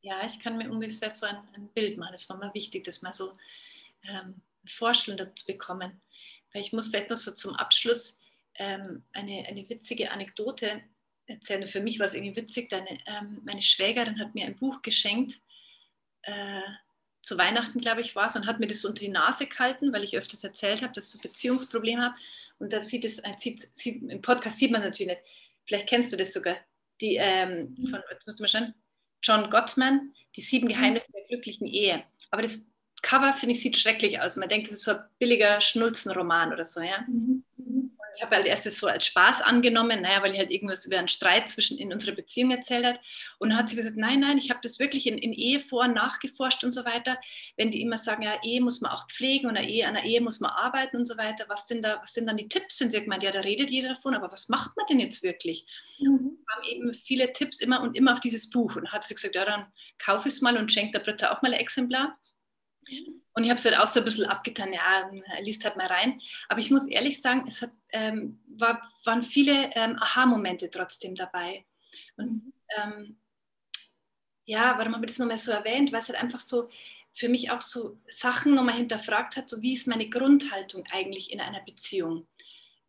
[SPEAKER 1] Ja, ich kann mir ungefähr so ein, ein Bild machen. Es war mir wichtig, das mal so ähm, Vorstellung zu bekommen. Weil ich muss vielleicht noch so zum Abschluss ähm, eine, eine witzige Anekdote erzählen. Für mich war es irgendwie witzig. Deine, ähm, meine Schwägerin hat mir ein Buch geschenkt. Äh, zu Weihnachten, glaube ich, war es, und hat mir das unter die Nase gehalten, weil ich öfters erzählt habe, dass ich so Beziehungsprobleme habe. Und da sieht es, äh, sieht, sieht, im Podcast sieht man natürlich nicht. Vielleicht kennst du das sogar. Die, ähm, von, jetzt musst du mal schauen, John Gottman, Die sieben mhm. Geheimnisse der glücklichen Ehe. Aber das Cover, finde ich, sieht schrecklich aus. Man denkt, das ist so ein billiger Schnulzenroman oder so, ja. Mhm ich habe halt erst das so als Spaß angenommen, naja, weil ich halt irgendwas über einen Streit zwischen in unserer Beziehung erzählt hat. Und dann hat sie gesagt, nein, nein, ich habe das wirklich in, in Ehe vor- und nachgeforscht und so weiter. Wenn die immer sagen, ja, Ehe muss man auch pflegen und eine Ehe, an der Ehe muss man arbeiten und so weiter, was, denn da, was sind dann die Tipps? Und sie hat gemeint, ja, da redet jeder davon, aber was macht man denn jetzt wirklich? Mhm. haben eben viele Tipps immer und immer auf dieses Buch. Und hat sie gesagt, ja, dann kaufe ich es mal und schenke der Britta auch mal ein Exemplar. Und ich habe es halt auch so ein bisschen abgetan, ja, liest halt mal rein. Aber ich muss ehrlich sagen, es hat, ähm, war, waren viele ähm, Aha-Momente trotzdem dabei. Und ähm, ja, warum habe ich das nochmal so erwähnt? Weil es halt einfach so für mich auch so Sachen nochmal hinterfragt hat, so wie ist meine Grundhaltung eigentlich in einer Beziehung?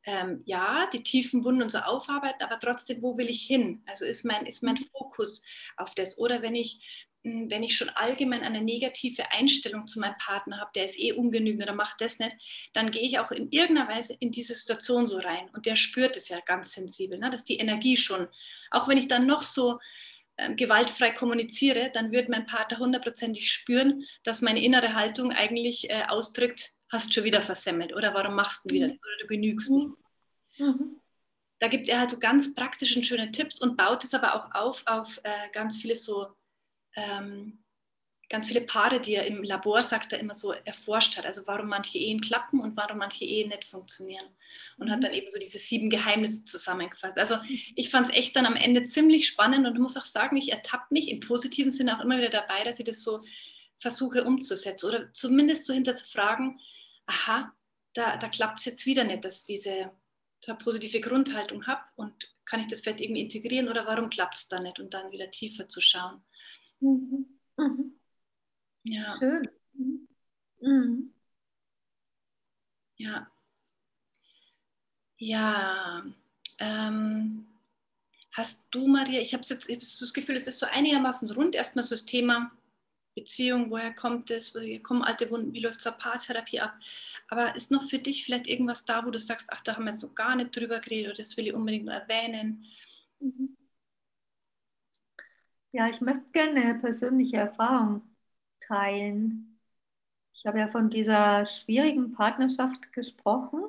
[SPEAKER 1] Ähm, ja, die tiefen Wunden und so aufarbeiten, aber trotzdem, wo will ich hin? Also ist mein, ist mein Fokus auf das? Oder wenn ich wenn ich schon allgemein eine negative Einstellung zu meinem Partner habe, der ist eh ungenügend oder macht das nicht, dann gehe ich auch in irgendeiner Weise in diese Situation so rein. Und der spürt es ja ganz sensibel, ne? dass die Energie schon, auch wenn ich dann noch so äh, gewaltfrei kommuniziere, dann wird mein Partner hundertprozentig spüren, dass meine innere Haltung eigentlich äh, ausdrückt, hast schon wieder versemmelt oder warum machst du wieder mhm. oder du genügst nicht. Mhm. Da gibt er halt so ganz praktische und schöne Tipps und baut es aber auch auf auf äh, ganz viele so ähm, ganz viele Paare, die er im Labor, sagt er immer so, erforscht hat. Also warum manche Ehen klappen und warum manche Ehen nicht funktionieren. Und mhm. hat dann eben so diese sieben Geheimnisse zusammengefasst. Also ich fand es echt dann am Ende ziemlich spannend und muss auch sagen, ich ertappe mich im positiven Sinne auch immer wieder dabei, dass ich das so versuche umzusetzen oder zumindest so hinterzufragen, aha, da, da klappt es jetzt wieder nicht, dass ich diese eine positive Grundhaltung habe und kann ich das vielleicht irgendwie integrieren oder warum klappt es da nicht und dann wieder tiefer zu schauen. Mhm. Mhm. Ja. Schön. Mhm. mhm. Ja. Ja. Ähm, hast du, Maria, ich habe jetzt ich hab das Gefühl, es ist so einigermaßen rund, erstmal so das Thema Beziehung, woher kommt es, woher kommen alte Wunden, wie läuft so eine Paartherapie ab. Aber ist noch für dich vielleicht irgendwas da, wo du sagst, ach, da haben wir jetzt noch gar nicht drüber geredet oder das will ich unbedingt nur erwähnen? Mhm.
[SPEAKER 2] Ja, ich möchte gerne eine persönliche Erfahrung teilen. Ich habe ja von dieser schwierigen Partnerschaft gesprochen,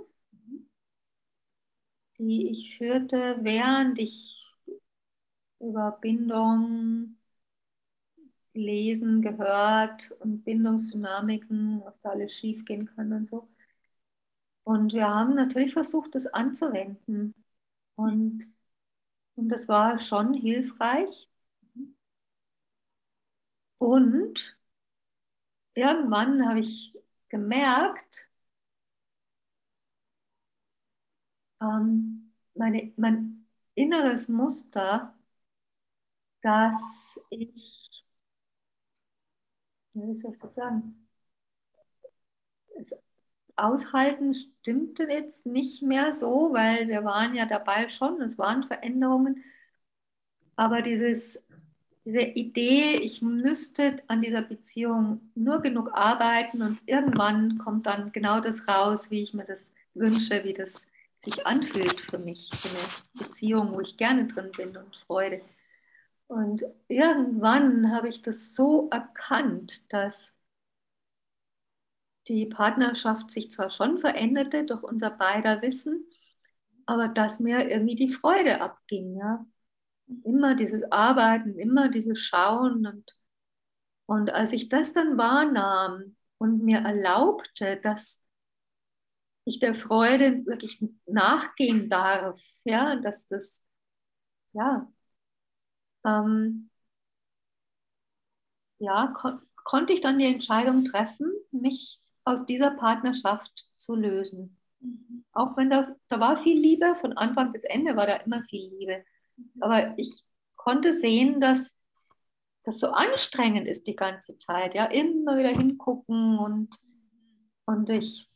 [SPEAKER 2] die ich führte, während ich über Bindung gelesen, gehört und Bindungsdynamiken, was da alles schiefgehen kann und so. Und wir haben natürlich versucht, das anzuwenden. Und, und das war schon hilfreich. Und irgendwann habe ich gemerkt, ähm, meine, mein inneres Muster, dass ich, wie soll ich das sagen, es aushalten stimmte jetzt nicht mehr so, weil wir waren ja dabei schon, es waren Veränderungen, aber dieses, diese Idee, ich müsste an dieser Beziehung nur genug arbeiten und irgendwann kommt dann genau das raus, wie ich mir das wünsche, wie das sich anfühlt für mich, so eine Beziehung, wo ich gerne drin bin und Freude. Und irgendwann habe ich das so erkannt, dass die Partnerschaft sich zwar schon veränderte durch unser beider Wissen, aber dass mir irgendwie die Freude abging. Ja? Immer dieses Arbeiten, immer dieses Schauen. Und, und als ich das dann wahrnahm und mir erlaubte, dass ich der Freude wirklich nachgehen darf, ja, dass das, ja, ähm, ja, kon konnte ich dann die Entscheidung treffen, mich aus dieser Partnerschaft zu lösen. Mhm. Auch wenn da, da war viel Liebe, von Anfang bis Ende war da immer viel Liebe. Aber ich konnte sehen, dass das so anstrengend ist die ganze Zeit, ja, immer wieder hingucken und, und ich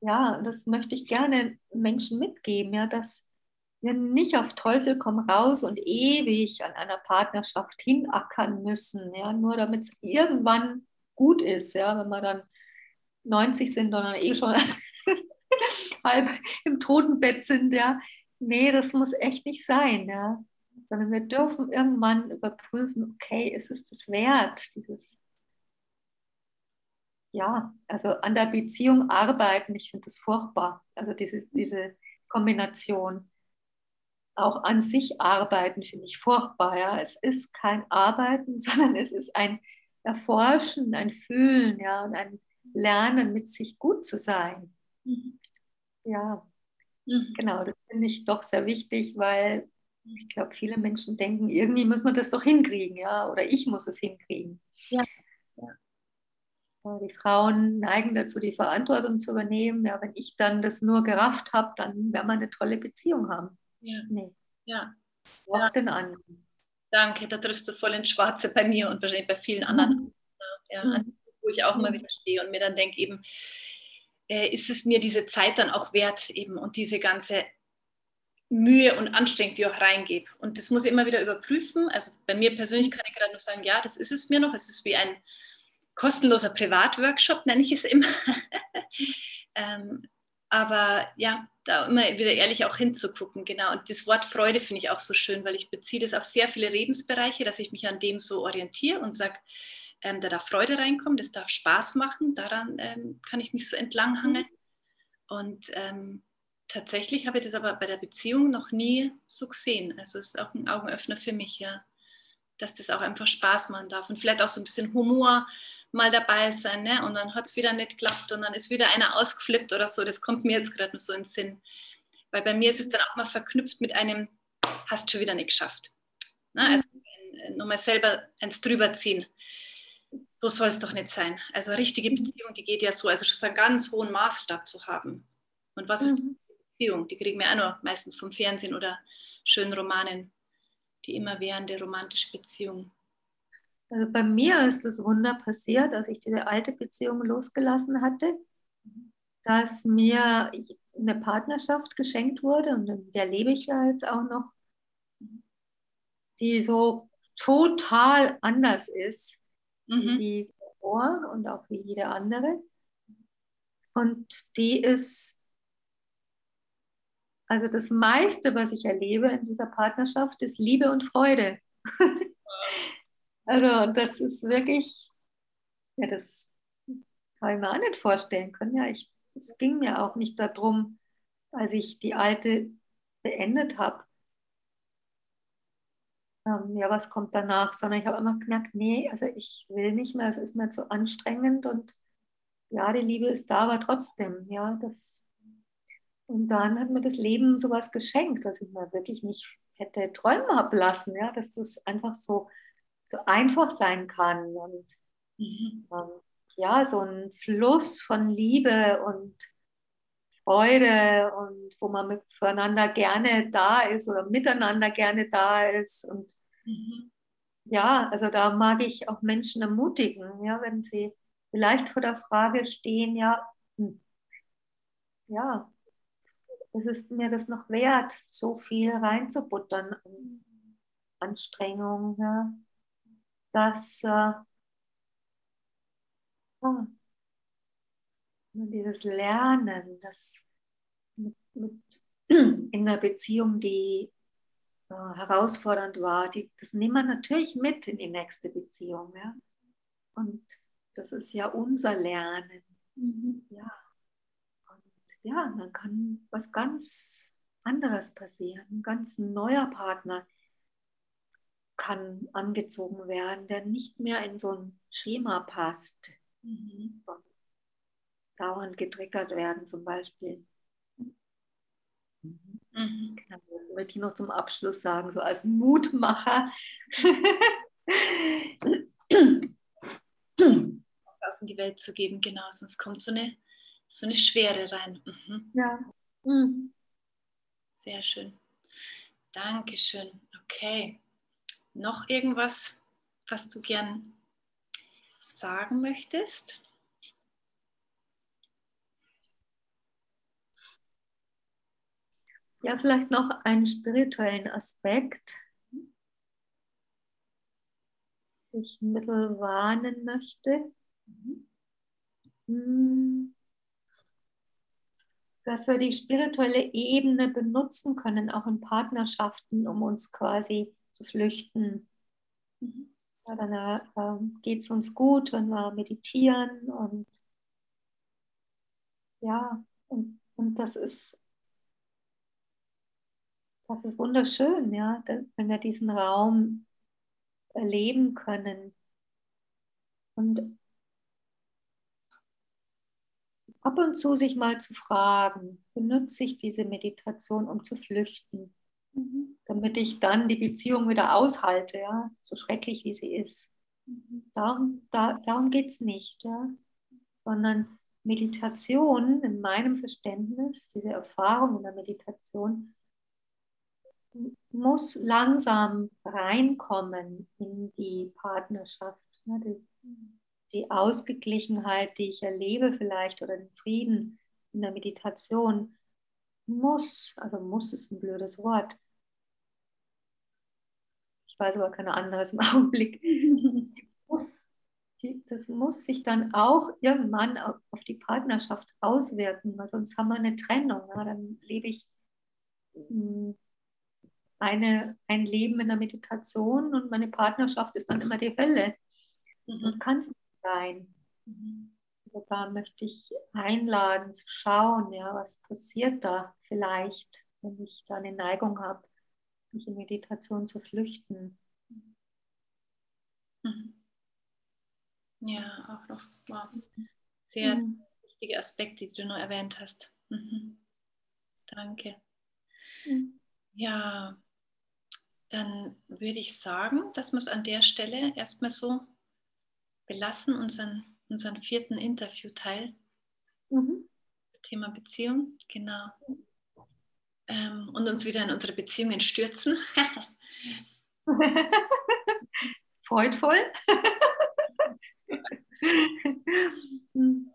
[SPEAKER 2] ja, das möchte ich gerne Menschen mitgeben, ja, dass wir nicht auf Teufel komm raus und ewig an einer Partnerschaft hinackern müssen, ja, nur damit es irgendwann gut ist, ja, wenn wir dann 90 sind dann eh schon halb im Totenbett sind, ja. Nee, das muss echt nicht sein, ja. Sondern wir dürfen irgendwann überprüfen, okay, ist es das wert, dieses ja, also an der Beziehung arbeiten, ich finde das furchtbar. Also diese, diese Kombination. Auch an sich arbeiten finde ich furchtbar. Ja. Es ist kein Arbeiten, sondern es ist ein Erforschen, ein Fühlen ja, und ein Lernen, mit sich gut zu sein. Mhm. Ja, mhm. genau, das finde ich doch sehr wichtig, weil ich glaube, viele Menschen denken, irgendwie muss man das doch hinkriegen, ja, oder ich muss es hinkriegen. Ja. Die Frauen neigen dazu, die Verantwortung zu übernehmen. Ja, wenn ich dann das nur gerafft habe, dann werden wir eine tolle Beziehung haben.
[SPEAKER 1] Ja. Nee. Ja.
[SPEAKER 2] Auch ja. den anderen.
[SPEAKER 1] Danke, da triffst du voll ins Schwarze bei mir und wahrscheinlich bei vielen anderen. Mhm. Ja, mhm. Wo ich auch immer wieder stehe und mir dann denke, eben, äh, ist es mir diese Zeit dann auch wert eben und diese ganze Mühe und Anstrengung, die ich auch reingebe. Und das muss ich immer wieder überprüfen. Also bei mir persönlich kann ich gerade nur sagen, ja, das ist es mir noch. Es ist wie ein kostenloser Privatworkshop, nenne ich es immer. ähm, aber ja, da immer wieder ehrlich auch hinzugucken, genau. Und das Wort Freude finde ich auch so schön, weil ich beziehe das auf sehr viele Lebensbereiche, dass ich mich an dem so orientiere und sage, ähm, da darf Freude reinkommen, das darf Spaß machen, daran ähm, kann ich mich so entlanghangeln. Und ähm, tatsächlich habe ich das aber bei der Beziehung noch nie so gesehen. Also es ist auch ein Augenöffner für mich, ja, dass das auch einfach Spaß machen darf und vielleicht auch so ein bisschen Humor mal dabei sein. Ne? Und dann hat es wieder nicht geklappt und dann ist wieder einer ausgeflippt oder so. Das kommt mir jetzt gerade nur so in den Sinn. Weil bei mir ist es dann auch mal verknüpft mit einem, hast schon wieder nicht geschafft. Ne? Also nochmal selber eins drüber ziehen. So soll es doch nicht sein. Also eine richtige mhm. Beziehung, die geht ja so, also schon so einen ganz hohen Maßstab zu haben. Und was ist mhm. Beziehung? Die kriegen wir auch nur meistens vom Fernsehen oder schönen Romanen. Die immerwährende romantische Beziehung.
[SPEAKER 2] Also bei mir ist das Wunder passiert, als ich diese alte Beziehung losgelassen hatte, dass mir eine Partnerschaft geschenkt wurde und in der lebe ich ja jetzt auch noch, die so total anders ist mhm. wie davor und auch wie jede andere. Und die ist, also das meiste, was ich erlebe in dieser Partnerschaft, ist Liebe und Freude. Also das ist wirklich, ja, das habe ich mir auch nicht vorstellen können. Ja, ich, es ging mir auch nicht darum, als ich die alte beendet habe, ähm, ja, was kommt danach, sondern ich habe immer gemerkt, nee, also ich will nicht mehr, es ist mir zu anstrengend und ja, die Liebe ist da, aber trotzdem, ja, das. Und dann hat mir das Leben sowas geschenkt, dass ich mir wirklich nicht hätte träumen haben lassen, ja, dass das einfach so so einfach sein kann und mhm. ähm, ja, so ein Fluss von Liebe und Freude und wo man mit, füreinander gerne da ist oder miteinander gerne da ist. Und mhm. ja, also da mag ich auch Menschen ermutigen, ja, wenn sie vielleicht vor der Frage stehen, ja, hm, ja, es ist mir das noch wert, so viel reinzubuttern Anstrengung, ja, dass äh, dieses Lernen, das mit, mit in der Beziehung, die herausfordernd war, die, das nehmen wir natürlich mit in die nächste Beziehung. Ja? Und das ist ja unser Lernen. Mhm. Ja. Und ja, dann kann was ganz anderes passieren. Ein ganz neuer Partner kann angezogen werden, der nicht mehr in so ein Schema passt. Mhm. Dauernd getriggert werden zum Beispiel. Mhm. Genau, das möchte ich noch zum Abschluss sagen, so als Mutmacher.
[SPEAKER 1] Aus in die Welt zu geben, genau, sonst kommt so eine, so eine Schwere rein.
[SPEAKER 2] Mhm. Ja. Mhm.
[SPEAKER 1] Sehr schön. Dankeschön. Okay. Noch irgendwas, was du gern sagen möchtest?
[SPEAKER 2] Ja, vielleicht noch einen spirituellen Aspekt, den ich bisschen warnen möchte. Hm. Dass wir die spirituelle Ebene benutzen können, auch in Partnerschaften, um uns quasi zu flüchten. Mhm. Ja, dann äh, geht es uns gut, wenn wir meditieren und ja, und, und das ist das ist wunderschön, ja, wenn wir diesen Raum erleben können. Und ab und zu sich mal zu fragen, benutze ich diese Meditation, um zu flüchten? Mhm. Damit ich dann die Beziehung wieder aushalte, ja, so schrecklich wie sie ist. Mhm. Darum, da, darum geht es nicht, ja. Sondern Meditation in meinem Verständnis, diese Erfahrung in der Meditation, muss langsam reinkommen in die Partnerschaft. Ne? Die, die Ausgeglichenheit, die ich erlebe vielleicht oder den Frieden in der Meditation muss, also muss ist ein blödes Wort, ich weiß aber kein anderes im Augenblick, muss, das muss sich dann auch irgendwann auf die Partnerschaft auswirken, weil sonst haben wir eine Trennung. Ja? Dann lebe ich hm, eine, ein Leben in der Meditation und meine Partnerschaft ist dann immer die Hölle. Mhm. Das kann es nicht sein. Mhm. Also da möchte ich einladen zu schauen, ja, was passiert da vielleicht, wenn ich da eine Neigung habe mich in Meditation zu flüchten.
[SPEAKER 1] Mhm. Ja, auch noch wow. sehr mhm. wichtige Aspekte, die du noch erwähnt hast. Mhm. Danke. Mhm. Ja, dann würde ich sagen, dass wir es an der Stelle erstmal so belassen, unseren, unseren vierten Interviewteil. Mhm. Thema Beziehung, genau ähm, und uns wieder in unsere Beziehungen stürzen.
[SPEAKER 2] Freudvoll.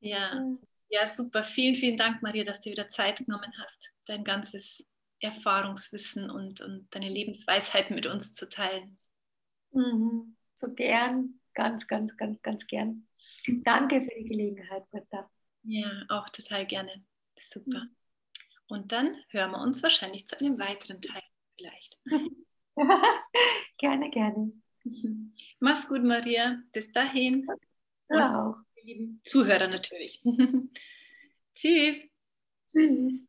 [SPEAKER 1] ja. ja, super. Vielen, vielen Dank, Maria, dass du wieder Zeit genommen hast, dein ganzes Erfahrungswissen und, und deine Lebensweisheit mit uns zu teilen.
[SPEAKER 2] Mhm. So gern, ganz, ganz, ganz, ganz gern. Danke für die Gelegenheit, Britta.
[SPEAKER 1] Ja, auch total gerne. Super. Mhm. Und dann hören wir uns wahrscheinlich zu einem weiteren Teil vielleicht.
[SPEAKER 2] gerne, gerne.
[SPEAKER 1] Mach's gut, Maria. Bis dahin.
[SPEAKER 2] Ja auch.
[SPEAKER 1] Zuhörer natürlich. Tschüss.
[SPEAKER 2] Tschüss.